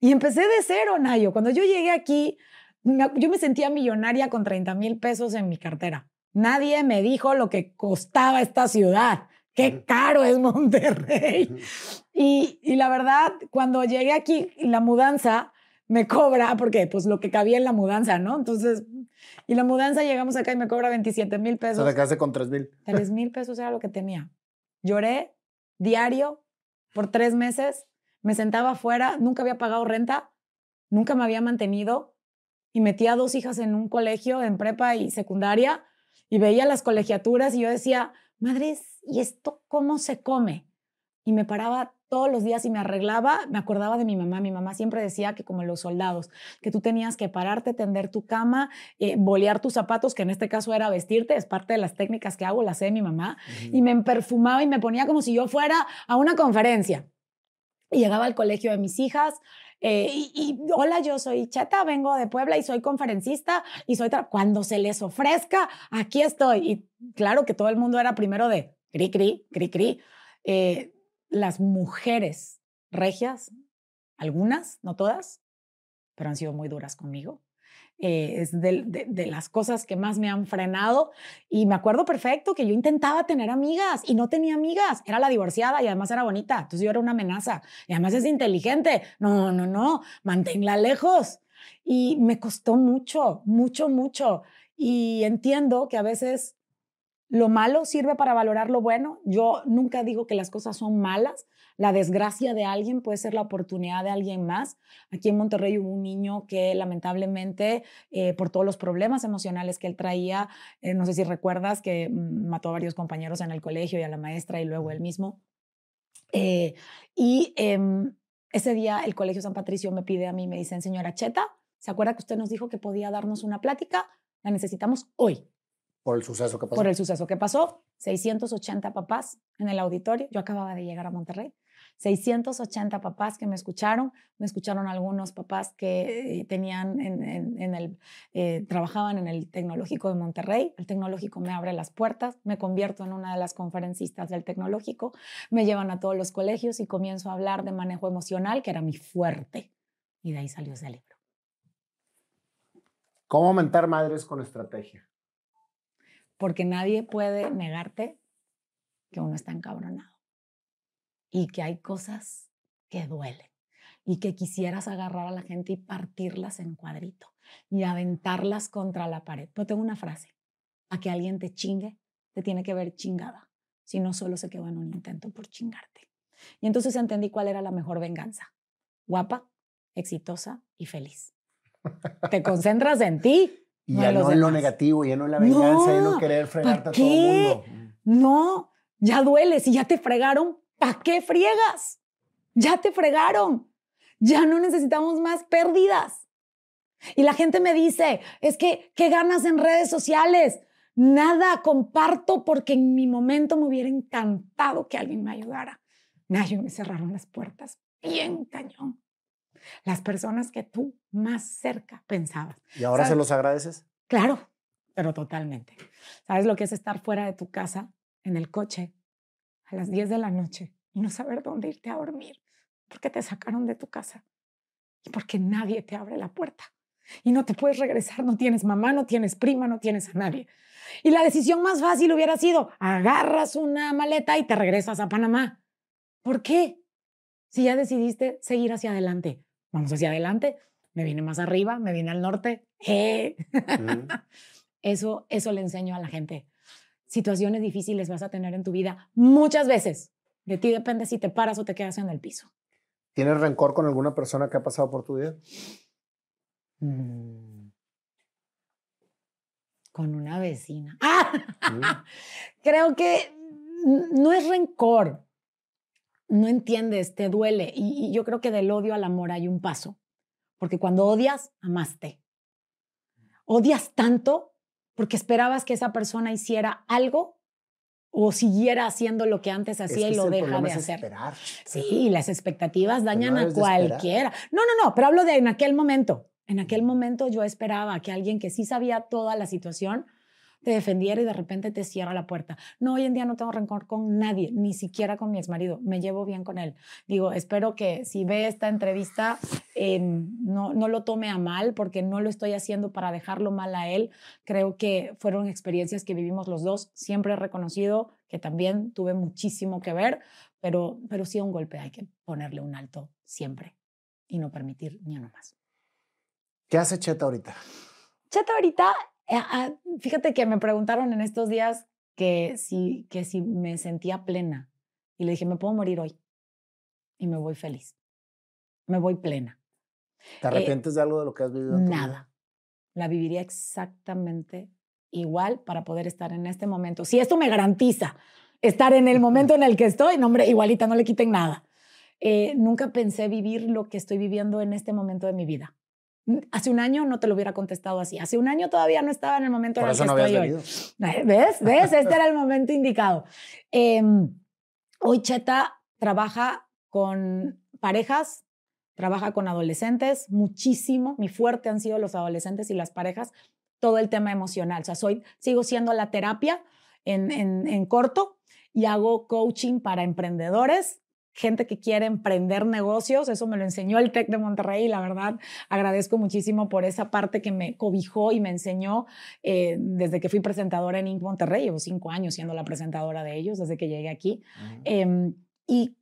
A: Y empecé de cero, Nayo. Cuando yo llegué aquí, me- yo me sentía millonaria con 30 mil pesos en mi cartera. Nadie me dijo lo que costaba esta ciudad. Qué caro es Monterrey. Y, y la verdad, cuando llegué aquí, la mudanza me cobra, porque pues lo que cabía en la mudanza, ¿no? Entonces, y la mudanza llegamos acá y me cobra 27 mil
B: O
A: pesos.
B: sea, te quedaste con 3 mil.
A: 3 mil pesos era lo que tenía. Lloré diario por tres meses, me sentaba afuera, nunca había pagado renta, nunca me había mantenido y metía a dos hijas en un colegio, en prepa y secundaria, y veía las colegiaturas y yo decía, madres, ¿y esto cómo se come? Y me paraba todos los días y me arreglaba, me acordaba de mi mamá. Mi mamá siempre decía que como los soldados, que tú tenías que pararte, tender tu cama, eh, bolear tus zapatos, que en este caso era vestirte, es parte de las técnicas que hago, las sé de mi mamá, y me perfumaba y me ponía como si yo fuera a una conferencia. Y llegaba al colegio de mis hijas eh, y, y, hola, yo soy Cheta, vengo de Puebla y soy conferencista y soy, cuando se les ofrezca, aquí estoy. Y claro que todo el mundo era primero de cri, cri, cri, cri. Eh, las mujeres regias, algunas, no todas, pero han sido muy duras conmigo. Eh, es de, de- las cosas que más me han frenado. Y me acuerdo perfecto que yo intentaba tener amigas y no tenía amigas. Era la divorciada y además era bonita. Entonces yo era una amenaza. Y además es inteligente. No, no, no, manténla lejos. Y me costó mucho, mucho, mucho. Y entiendo que a veces lo malo sirve para valorar lo bueno. Yo nunca digo que las cosas son malas. La desgracia de alguien puede ser la oportunidad de alguien más. Aquí en Monterrey hubo un niño que lamentablemente, eh, por todos los problemas emocionales que él traía, eh, no sé si recuerdas que mm, mató a varios compañeros en el colegio y a la maestra y luego él mismo. Eh, y em, ese día el Colegio San Patricio me pide a mí, me dicen, señora Cheta, ¿se acuerda que usted nos dijo que podía darnos una plática? La necesitamos hoy
B: Por el suceso que pasó.
A: por el suceso que pasó. 680 papás en el auditorio. Yo acababa de llegar a Monterrey. 680 papás que me escucharon. Me escucharon algunos papás que eh, tenían en, en- en el, eh, trabajaban en el Tecnológico de Monterrey. El Tecnológico me abre las puertas. Me convierto en una de las conferencistas del Tecnológico. Me llevan a todos los colegios y comienzo a hablar de manejo emocional, que era mi fuerte. Y de ahí salió ese libro.
B: ¿Cómo aumentar madres con estrategia?
A: Porque nadie puede negarte que uno está encabronado y que hay cosas que duelen y que quisieras agarrar a la gente y partirlas en cuadrito y aventarlas contra la pared. Pero tengo una frase, a que alguien te chingue, te tiene que ver chingada, si no solo se quedó en un intento por chingarte. Y entonces entendí cuál era la mejor venganza, guapa, exitosa y feliz. Te concentras en ti.
B: Y
A: no
B: ya no en lo negativo, ya no en la venganza, ya no
A: No,
B: querer fregarte
A: ¿pa'
B: a todo el mundo.
A: No, ya duele. Si ya te fregaron, ¿para qué friegas? Ya te fregaron. Ya no necesitamos más pérdidas. Y la gente me dice, es que, ¿qué ganas en redes sociales? Nada, comparto porque en mi momento me hubiera encantado que alguien me ayudara. Nayo, me cerraron las puertas. Bien cañón. Las personas que tú más cerca pensabas.
B: ¿Y ahora se los agradeces?
A: Claro, pero totalmente. ¿Sabes lo que es estar fuera de tu casa, en el coche, a las 10 de la noche y no saber dónde irte a dormir? Porque te sacaron de tu casa y porque nadie te abre la puerta. Y no te puedes regresar, no tienes mamá, no tienes prima, no tienes a nadie. Y la decisión más fácil hubiera sido, agarras una maleta y te regresas a Panamá. ¿Por qué? Si ya decidiste seguir hacia adelante. Vamos hacia adelante, me vine más arriba, me vine al norte. ¡Eh! eso, eso le enseño a la gente. Situaciones difíciles vas a tener en tu vida muchas veces. De ti depende si te paras o te quedas en el piso.
B: ¿Tienes rencor con alguna persona que ha pasado por tu vida?
A: Mm. Con una vecina. ¡Ah! Creo que no es rencor. No entiendes, te duele. Y, yo creo que del odio al amor hay un paso. Porque cuando odias, amaste. Odias tanto porque esperabas que esa persona hiciera algo o siguiera haciendo lo que antes hacía y lo deja de hacer.
B: Esperar.
A: Sí, las expectativas dañan a cualquiera. No, no, no, pero hablo de en aquel momento. En aquel momento yo esperaba que alguien que sí sabía toda la situación te defendiera y de repente te cierra la puerta. No, hoy en día no tengo rencor con nadie, ni siquiera con mi exmarido. Me llevo bien con él. Digo, espero que si ve esta entrevista em, no, no lo tome a mal porque no lo estoy haciendo para dejarlo mal a él. Creo que fueron experiencias que vivimos los dos. Siempre he reconocido que también tuve muchísimo que ver, pero, pero sí un golpe hay que ponerle un alto siempre y no permitir ni uno más.
B: ¿Qué hace Cheta ahorita?
A: Cheta ahorita, fíjate que me preguntaron en estos días que si, que si me sentía plena. Y le dije, me puedo morir hoy. Y me voy feliz. Me voy plena.
B: ¿Te eh, arrepientes de algo de lo que has vivido?
A: nada. La viviría exactamente igual para poder estar en este momento. Si esto me garantiza estar en el momento en el que estoy, no, hombre, igualita, no le quiten nada. Eh, nunca pensé vivir lo que estoy viviendo en este momento de mi vida. Hace un año no te lo hubiera contestado así. Hace un año todavía no estaba en el momento en el que estoy hoy. ¿Ves? ¿Ves? Este era el momento indicado. Em, hoy Cheta trabaja con parejas, trabaja con adolescentes, muchísimo. Mi fuerte han sido los adolescentes y las parejas, todo el tema emocional. O sea, soy, sigo siendo la terapia en, en, en corto y hago coaching para emprendedores gente que quiere emprender negocios. Eso me lo enseñó el TEC de Monterrey y la verdad agradezco muchísimo por esa parte que me cobijó y me enseñó eh, desde que fui presentadora en Inc. Monterrey. Llevo cinco años siendo la presentadora de ellos desde que llegué aquí. Em, y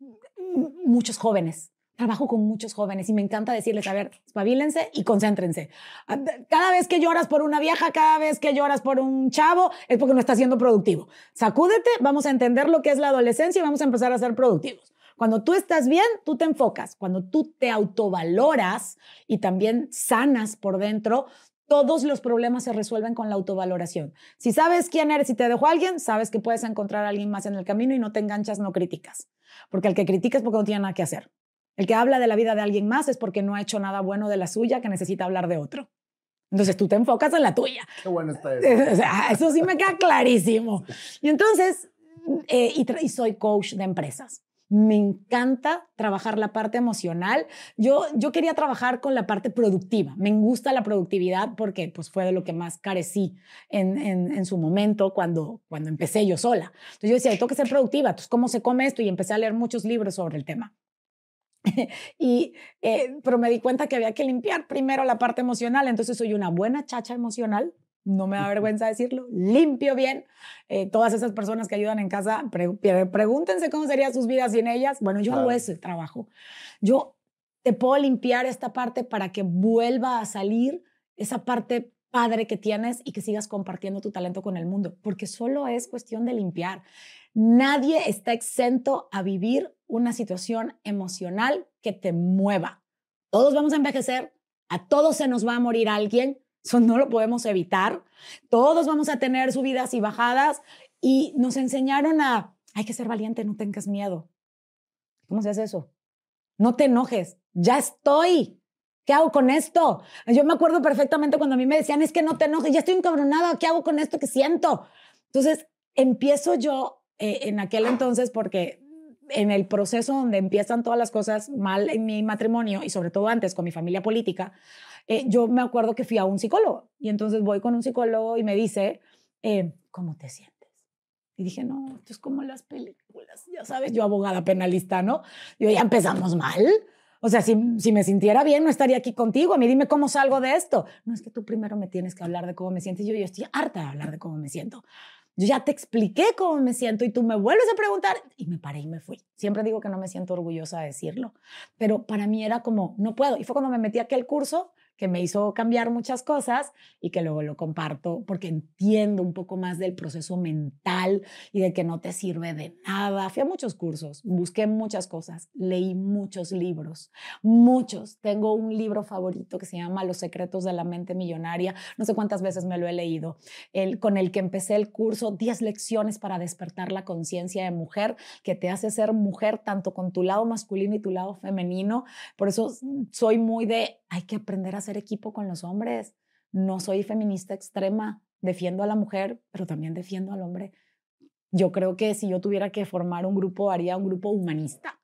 A: muchos jóvenes. Trabajo con muchos jóvenes y me encanta decirles, a ver, espabilense y concéntrense. Ah, cada vez que lloras por una vieja, cada vez que lloras por un chavo, es porque no estás siendo productivo. Sacúdete, vamos a entender lo que es la adolescencia y vamos a empezar a ser productivos. Cuando tú estás bien, tú te enfocas. Cuando tú te autovaloras y también sanas por dentro, todos los problemas se resuelven con la autovaloración. Si sabes quién eres y te dejó alguien, sabes que puedes encontrar a alguien más en el camino y no te enganchas, no criticas. Porque el que critica es porque no tiene nada que hacer. El que habla de la vida de alguien más es porque no ha hecho nada bueno de la suya que necesita hablar de otro. Entonces tú te enfocas en la tuya.
B: Qué bueno está eso.
A: eso sí me queda clarísimo. Y entonces, eh, y soy coach de empresas. Me encanta trabajar la parte emocional. Yo, yo quería trabajar con la parte productiva. Me gusta la productividad porque pues, fue de lo que más carecí en, en, su momento cuando, cuando empecé yo sola. Entonces yo decía, tengo que ser productiva. Entonces, ¿cómo se come esto? Y empecé a leer muchos libros sobre el tema. y, eh, pero me di cuenta que había que limpiar primero la parte emocional. Entonces soy una buena chacha emocional no me da vergüenza decirlo, limpio bien. Eh, todas esas personas que ayudan en casa, pregúntense cómo serían sus vidas sin ellas. Bueno, yo hago ese trabajo. Yo te puedo limpiar esta parte para que vuelva a salir esa parte padre que tienes y que sigas compartiendo tu talento con el mundo, porque solo es cuestión de limpiar. Nadie está exento a vivir una situación emocional que te mueva. Todos vamos a envejecer, a todos se nos va a morir alguien, eso no lo podemos evitar. Todos vamos a tener subidas y bajadas y nos enseñaron a, hay que ser valiente, no tengas miedo. ¿Cómo se hace eso? No te enojes, ya estoy. ¿Qué hago con esto? Yo me acuerdo perfectamente cuando a mí me decían, es que no te enojes, ya estoy encabronada, ¿qué hago con esto que siento? Entonces, empiezo yo eh, en aquel entonces porque en el proceso donde empiezan todas las cosas mal en mi matrimonio y sobre todo antes con mi familia política, eh, yo me acuerdo que fui a un psicólogo y entonces voy con un psicólogo y me dice, eh, ¿cómo te sientes? Y dije, no, esto es como las películas, ya sabes, yo abogada penalista, ¿no? Yo ya empezamos mal. O sea, si, si, me sintiera bien, no estaría aquí contigo. A mí dime cómo salgo de esto. No es que tú primero me tienes que hablar de cómo me sientes. Yo, yo estoy harta de hablar de cómo me siento. Yo ya te expliqué cómo me siento y tú me vuelves a preguntar y me paré y me fui. Siempre digo que no me siento orgullosa de decirlo, pero para mí era como, no puedo. Y fue cuando me metí a aquel curso que me hizo cambiar muchas cosas y que luego lo comparto porque entiendo un poco más del proceso mental y de que no te sirve de nada. Fui a muchos cursos, busqué muchas cosas, leí muchos libros, muchos. Tengo un libro favorito que se llama Los secretos de la mente millonaria. No sé cuántas veces me lo he leído, el, con el que empecé el curso 10 lecciones para despertar la conciencia de mujer, que te hace ser mujer tanto con tu lado masculino y tu lado femenino. Por eso soy muy de, hay que aprender a hacer equipo con los hombres. No soy feminista extrema, defiendo a la mujer, pero también defiendo al hombre. Yo creo que si yo tuviera que formar un grupo, haría un grupo humanista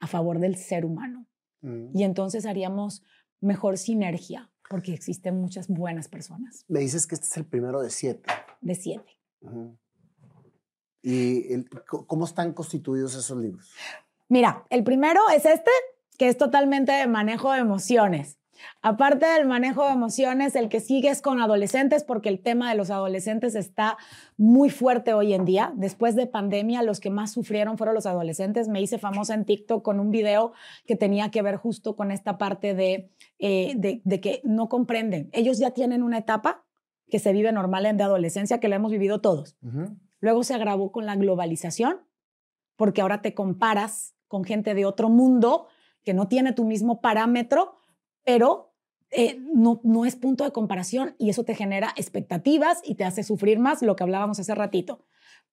A: a favor del ser humano. Mm. Y entonces haríamos mejor sinergia, porque existen muchas buenas personas.
B: Me dices que este es el primero de siete.
A: De siete.
B: ¿Y cómo están constituidos esos libros?
A: Mira, el primero es este, que es totalmente de manejo de emociones. Aparte del manejo de emociones, el que sigue es con adolescentes, porque el tema de los adolescentes está muy fuerte hoy en día. Después de pandemia, los que más sufrieron fueron los adolescentes. Me hice famosa en TikTok con un video que tenía que ver justo con esta parte de, eh, de, que no comprenden. Ellos ya tienen una etapa que se vive normal en de adolescencia, que la hemos vivido todos. Luego se agravó con la globalización, porque ahora te comparas con gente de otro mundo que no tiene tu mismo parámetro pero eh, no, no es punto de comparación y eso te genera expectativas y te hace sufrir más, lo que hablábamos hace ratito.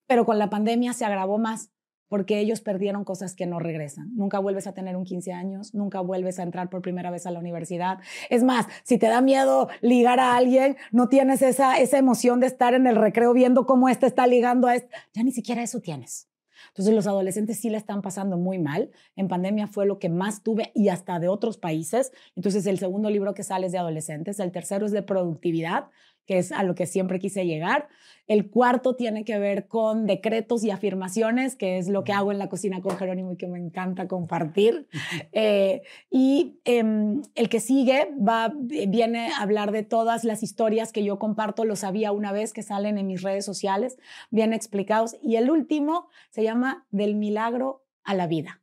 A: Pero con la pandemia se agravó más porque ellos perdieron cosas que no regresan. Nunca vuelves a tener un 15 años, nunca vuelves a entrar por primera vez a la universidad. Es más, si te da miedo ligar a alguien, no tienes esa, esa emoción de estar en el recreo viendo cómo este está ligando a este. Ya ni siquiera eso tienes. Entonces los adolescentes sí la están pasando muy mal. En pandemia fue lo que más tuve y hasta de otros países. Entonces el segundo libro que sale es de adolescentes, el tercero es de productividad que es a lo que siempre quise llegar. El cuarto tiene que ver con decretos y afirmaciones, que es lo que hago en la cocina con Jerónimo y que me encanta compartir. Eh, y em, el que sigue va, viene a hablar de todas las historias que yo comparto, lo sabía una vez, que salen en mis redes sociales, bien explicados. Y el último se llama Del milagro a la vida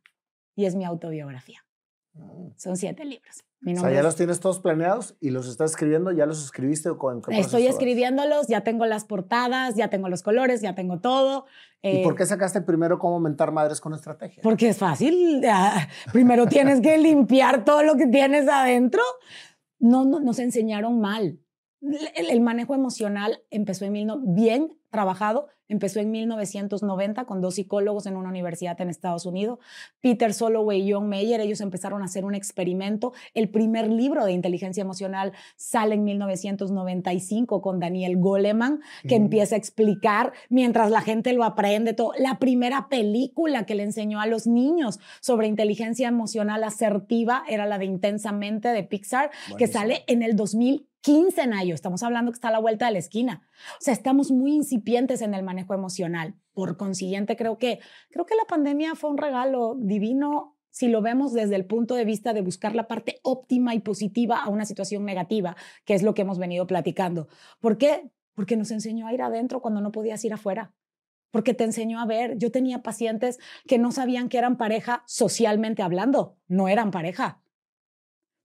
A: y es mi autobiografía. Mm. Son siete libros
B: o sea, ya los tienes todos planeados y los estás escribiendo, ya los escribiste o con
A: Estoy escribiéndolos, ya tengo las portadas, ya tengo los colores, ya tengo todo.
B: ¿Y por eh, qué sacaste primero cómo mentar madres con estrategia?
A: Porque es fácil. primero tienes que limpiar todo lo que tienes adentro. No, no nos enseñaron mal. El, manejo emocional empezó en mil bien trabajado, empezó en 1990 con dos psicólogos en una universidad en Estados Unidos, Peter Soloway y John Mayer, ellos empezaron a hacer un experimento. El primer libro de inteligencia emocional sale en 1995 con Daniel Goleman, que empieza a explicar mientras la gente lo aprende todo. La primera película que le enseñó a los niños sobre inteligencia emocional asertiva era la de Intensamente de Pixar, que sale en el 2000 15 en ello, estamos hablando que está a la vuelta de la esquina. O sea, estamos muy incipientes en el manejo emocional. Por consiguiente, creo que, creo que la pandemia fue un regalo divino si lo vemos desde el punto de vista de buscar la parte óptima y positiva a una situación negativa, que es lo que hemos venido platicando. ¿Por qué? Porque nos enseñó a ir adentro cuando no podías ir afuera porque te enseñó a ver. Yo tenía pacientes que no sabían que eran pareja socialmente hablando, no eran pareja.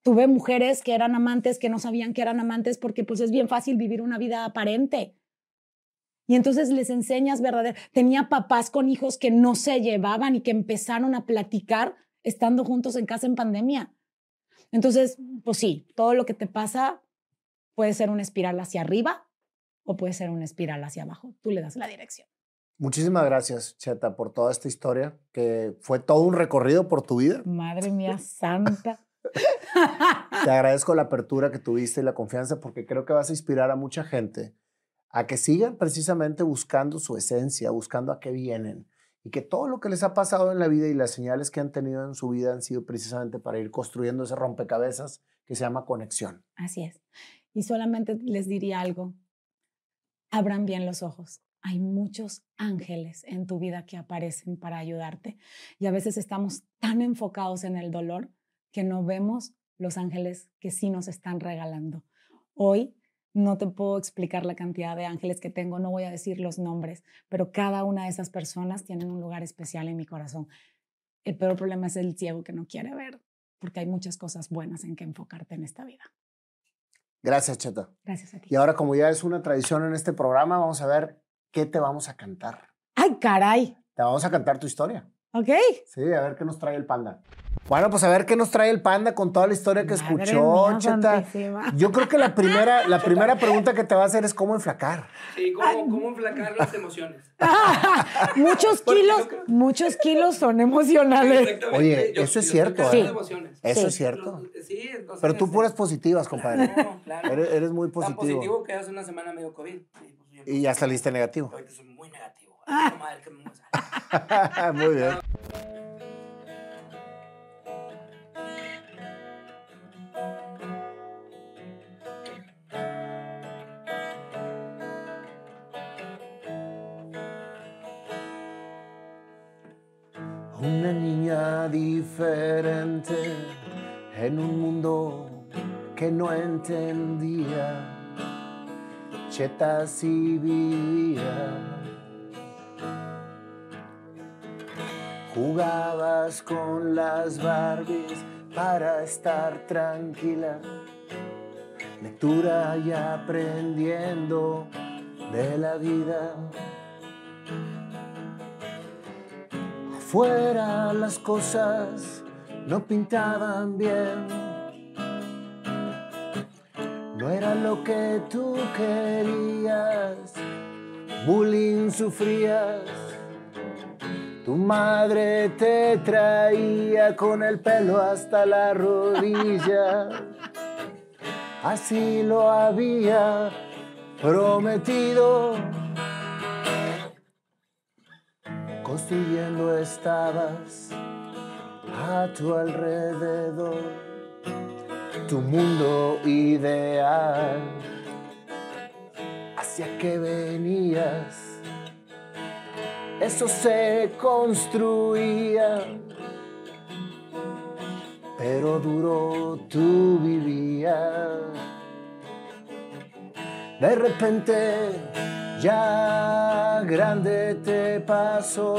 A: Tuve mujeres que eran amantes que no sabían que eran amantes porque pues es bien fácil vivir una vida aparente. Y entonces les enseñas verdadero. Tenía papás con hijos que no se llevaban y que empezaron a platicar estando juntos en casa en pandemia. Entonces, pues sí, todo lo que te pasa puede ser una espiral hacia arriba o puede ser una espiral hacia abajo. Tú le das la dirección.
B: Muchísimas gracias, Cheta, por toda esta historia, que fue todo un recorrido por tu vida.
A: Madre mía santa.
B: Te agradezco la apertura que tuviste y la confianza porque creo que vas a inspirar a mucha gente a que sigan precisamente buscando su esencia, buscando a qué vienen y que todo lo que les ha pasado en la vida y las señales que han tenido en su vida han sido precisamente para ir construyendo ese rompecabezas que se llama conexión.
A: Así es. Y solamente les diría algo, abran bien los ojos. Hay muchos ángeles en tu vida que aparecen para ayudarte y a veces estamos tan enfocados en el dolor que no vemos los ángeles que sí nos están regalando. Hoy no te puedo explicar la cantidad de ángeles que tengo, no voy a decir los nombres, pero cada una de esas personas tienen un lugar especial en mi corazón. El peor problema es el ciego que no quiere ver, porque hay muchas cosas buenas en que enfocarte en esta vida.
B: Gracias, Cheta.
A: Gracias a ti.
B: Y ahora, como ya es una tradición en este programa, vamos a ver qué te vamos a cantar.
A: ¡Ay, caray!
B: Te vamos a cantar tu historia.
A: ¿Ok?
B: Sí, a ver qué nos trae el panda. Bueno, pues a ver qué nos trae el panda con toda la historia que
A: Madre
B: escuchó,
A: mía,
B: Cheta.
A: santísima.
B: Yo creo que la primera, la primera pregunta que te va a hacer es cómo enflacar.
C: Sí, cómo, cómo enflacar las emociones.
A: muchos kilos, muchos kilos son emocionales.
B: Oye, eso es cierto,
A: ¿eh?
C: son emociones.
B: Eso
A: Sí.
B: es cierto.
C: Pero, Sí, entonces,
B: Pero tú
C: este,
B: puras positivas, compadre.
C: No, claro.
B: Eres, eres muy
C: Tan
B: positivo.
C: positivo que hace una semana medio COVID. Sí, pues,
B: Y ya saliste negativo.
C: Ahorita soy muy negativo. Madre,
B: muy bien. Una niña diferente en un mundo que no entendía. Cheta sí vivía. Jugabas con las Barbies para estar tranquila. Lectura y aprendiendo de la vida. Afuera las cosas no pintaban bien. No era lo que tú querías. Bullying sufrías. Tu madre te traía con el pelo hasta la rodilla. Así lo había prometido. Construyendo estabas a tu alrededor tu mundo ideal. Hacia que venías eso se construía, pero duro tú vivías. De repente, ya grande te pasó,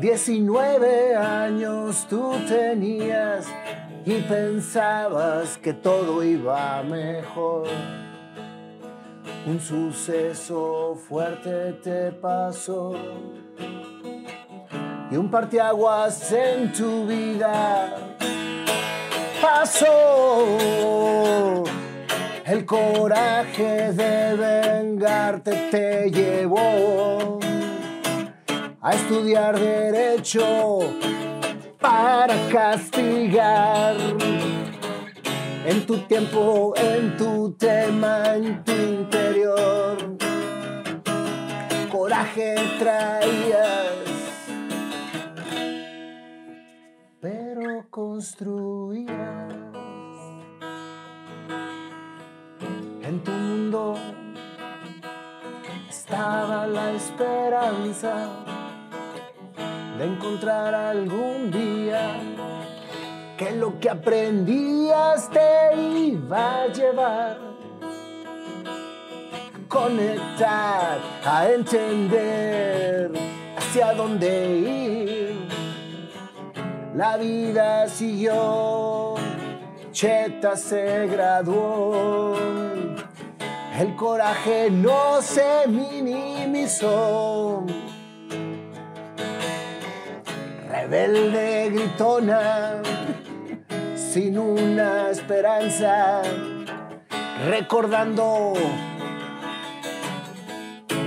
B: 19 años tú tenías y pensabas que todo iba mejor un suceso fuerte te pasó y un parteaguas en tu vida pasó. El coraje de vengarte te llevó a estudiar derecho para castigar en tu tiempo, en tu tema, en tu interior. Coraje traías, pero construías. En tu mundo estaba la esperanza de encontrar algún día que lo que aprendías te iba a llevar conectar, a entender hacia dónde ir. La vida siguió, Cheta se graduó, el coraje no se minimizó. Rebelde gritona, sin una esperanza, recordando,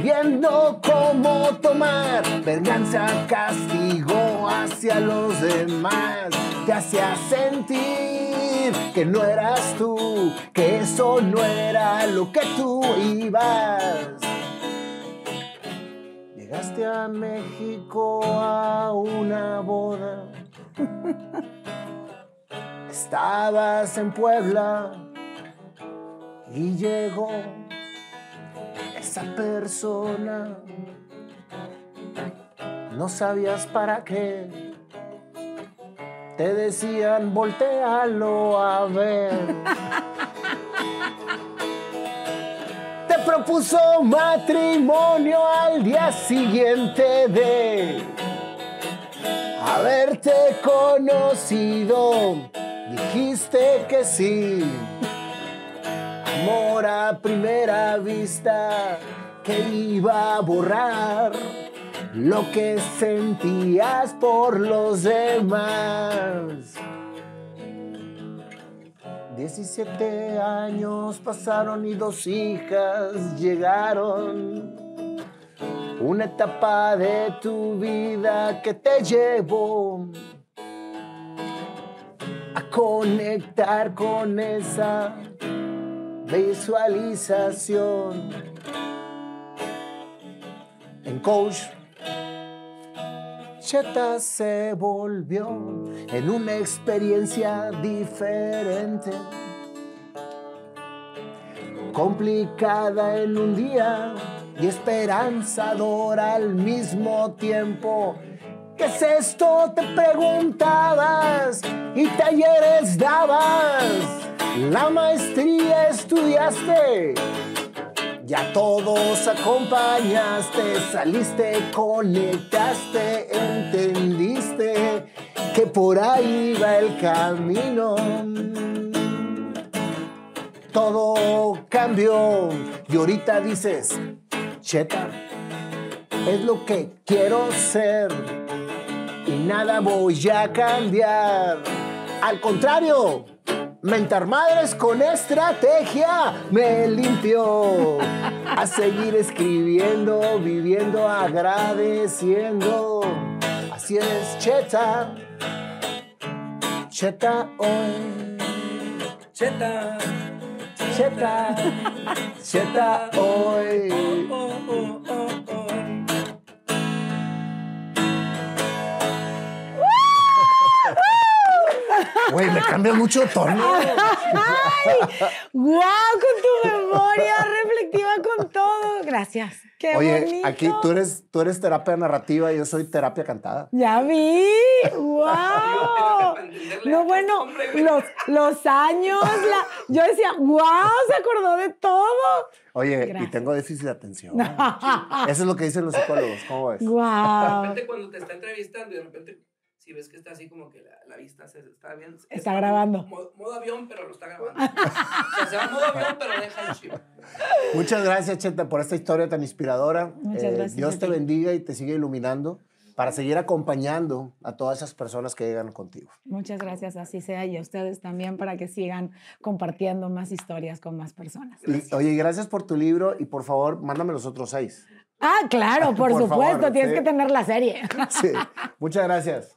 B: viendo cómo tomar venganza, castigo hacia los demás, te hacía sentir que no eras tú, que eso no era lo que tú ibas. Llegaste a México a una boda. Estabas en Puebla y llegó esa persona. No sabías para qué. Te decían, voltealo a ver. Te propuso matrimonio al día siguiente de haberte conocido. Dijiste que sí. Amor a primera vista que iba a borrar lo que sentías por los demás. 17 años pasaron y dos hijas llegaron. Una etapa de tu vida que te llevó a conectar con esa visualización. En coach, Cheta se volvió en una experiencia diferente, complicada en un día y esperanzadora al mismo tiempo. ¿Qué es esto? Te preguntabas y talleres dabas. La maestría estudiaste, ya todos acompañaste, saliste, conectaste, entendiste que por ahí va el camino. Todo cambió y ahorita dices, cheta, es lo que quiero ser y nada voy a cambiar. Al contrario, mentar madres con estrategia me limpió a seguir escribiendo, viviendo, agradeciendo. Así es, cheta, cheta hoy,
C: Cheta.
B: Cheta, cheta hoy. Güey, me cambia mucho tono.
A: ¡Ay! ¡Guau! Con tu memoria reflectiva con todo. Gracias. ¡Qué
B: Oye,
A: bonito!
B: aquí tú eres, tú eres terapia narrativa y yo soy terapia cantada.
A: ¡Ya vi! ¡Wow! No, bueno, los, los años, la, yo decía, ¡wow! Se acordó de todo.
B: Oye, y tengo déficit de atención. Eso es lo que dicen los psicólogos. ¿Cómo ves?
C: De
A: ¡Wow!
C: repente cuando te está entrevistando y de repente si ves que está así como que la, la vista se está bien.
A: Está grabando.
C: Modo, modo avión, pero lo está grabando. o sea, se va a modo avión, pero deja el chip.
B: Muchas gracias, Cheta, por esta historia tan inspiradora. Eh,
A: Muchas gracias
B: Dios te bendiga y te siga iluminando para seguir acompañando a todas esas personas que llegan contigo.
A: Muchas gracias, así sea, y a ustedes también para que sigan compartiendo más historias con más personas.
B: Y, oye, gracias por tu libro y por favor, mándame los otros seis.
A: Ah, claro, por,
B: Por
A: supuesto,
B: favor,
A: tienes
B: sí.
A: que tener la serie.
B: Sí. Muchas gracias.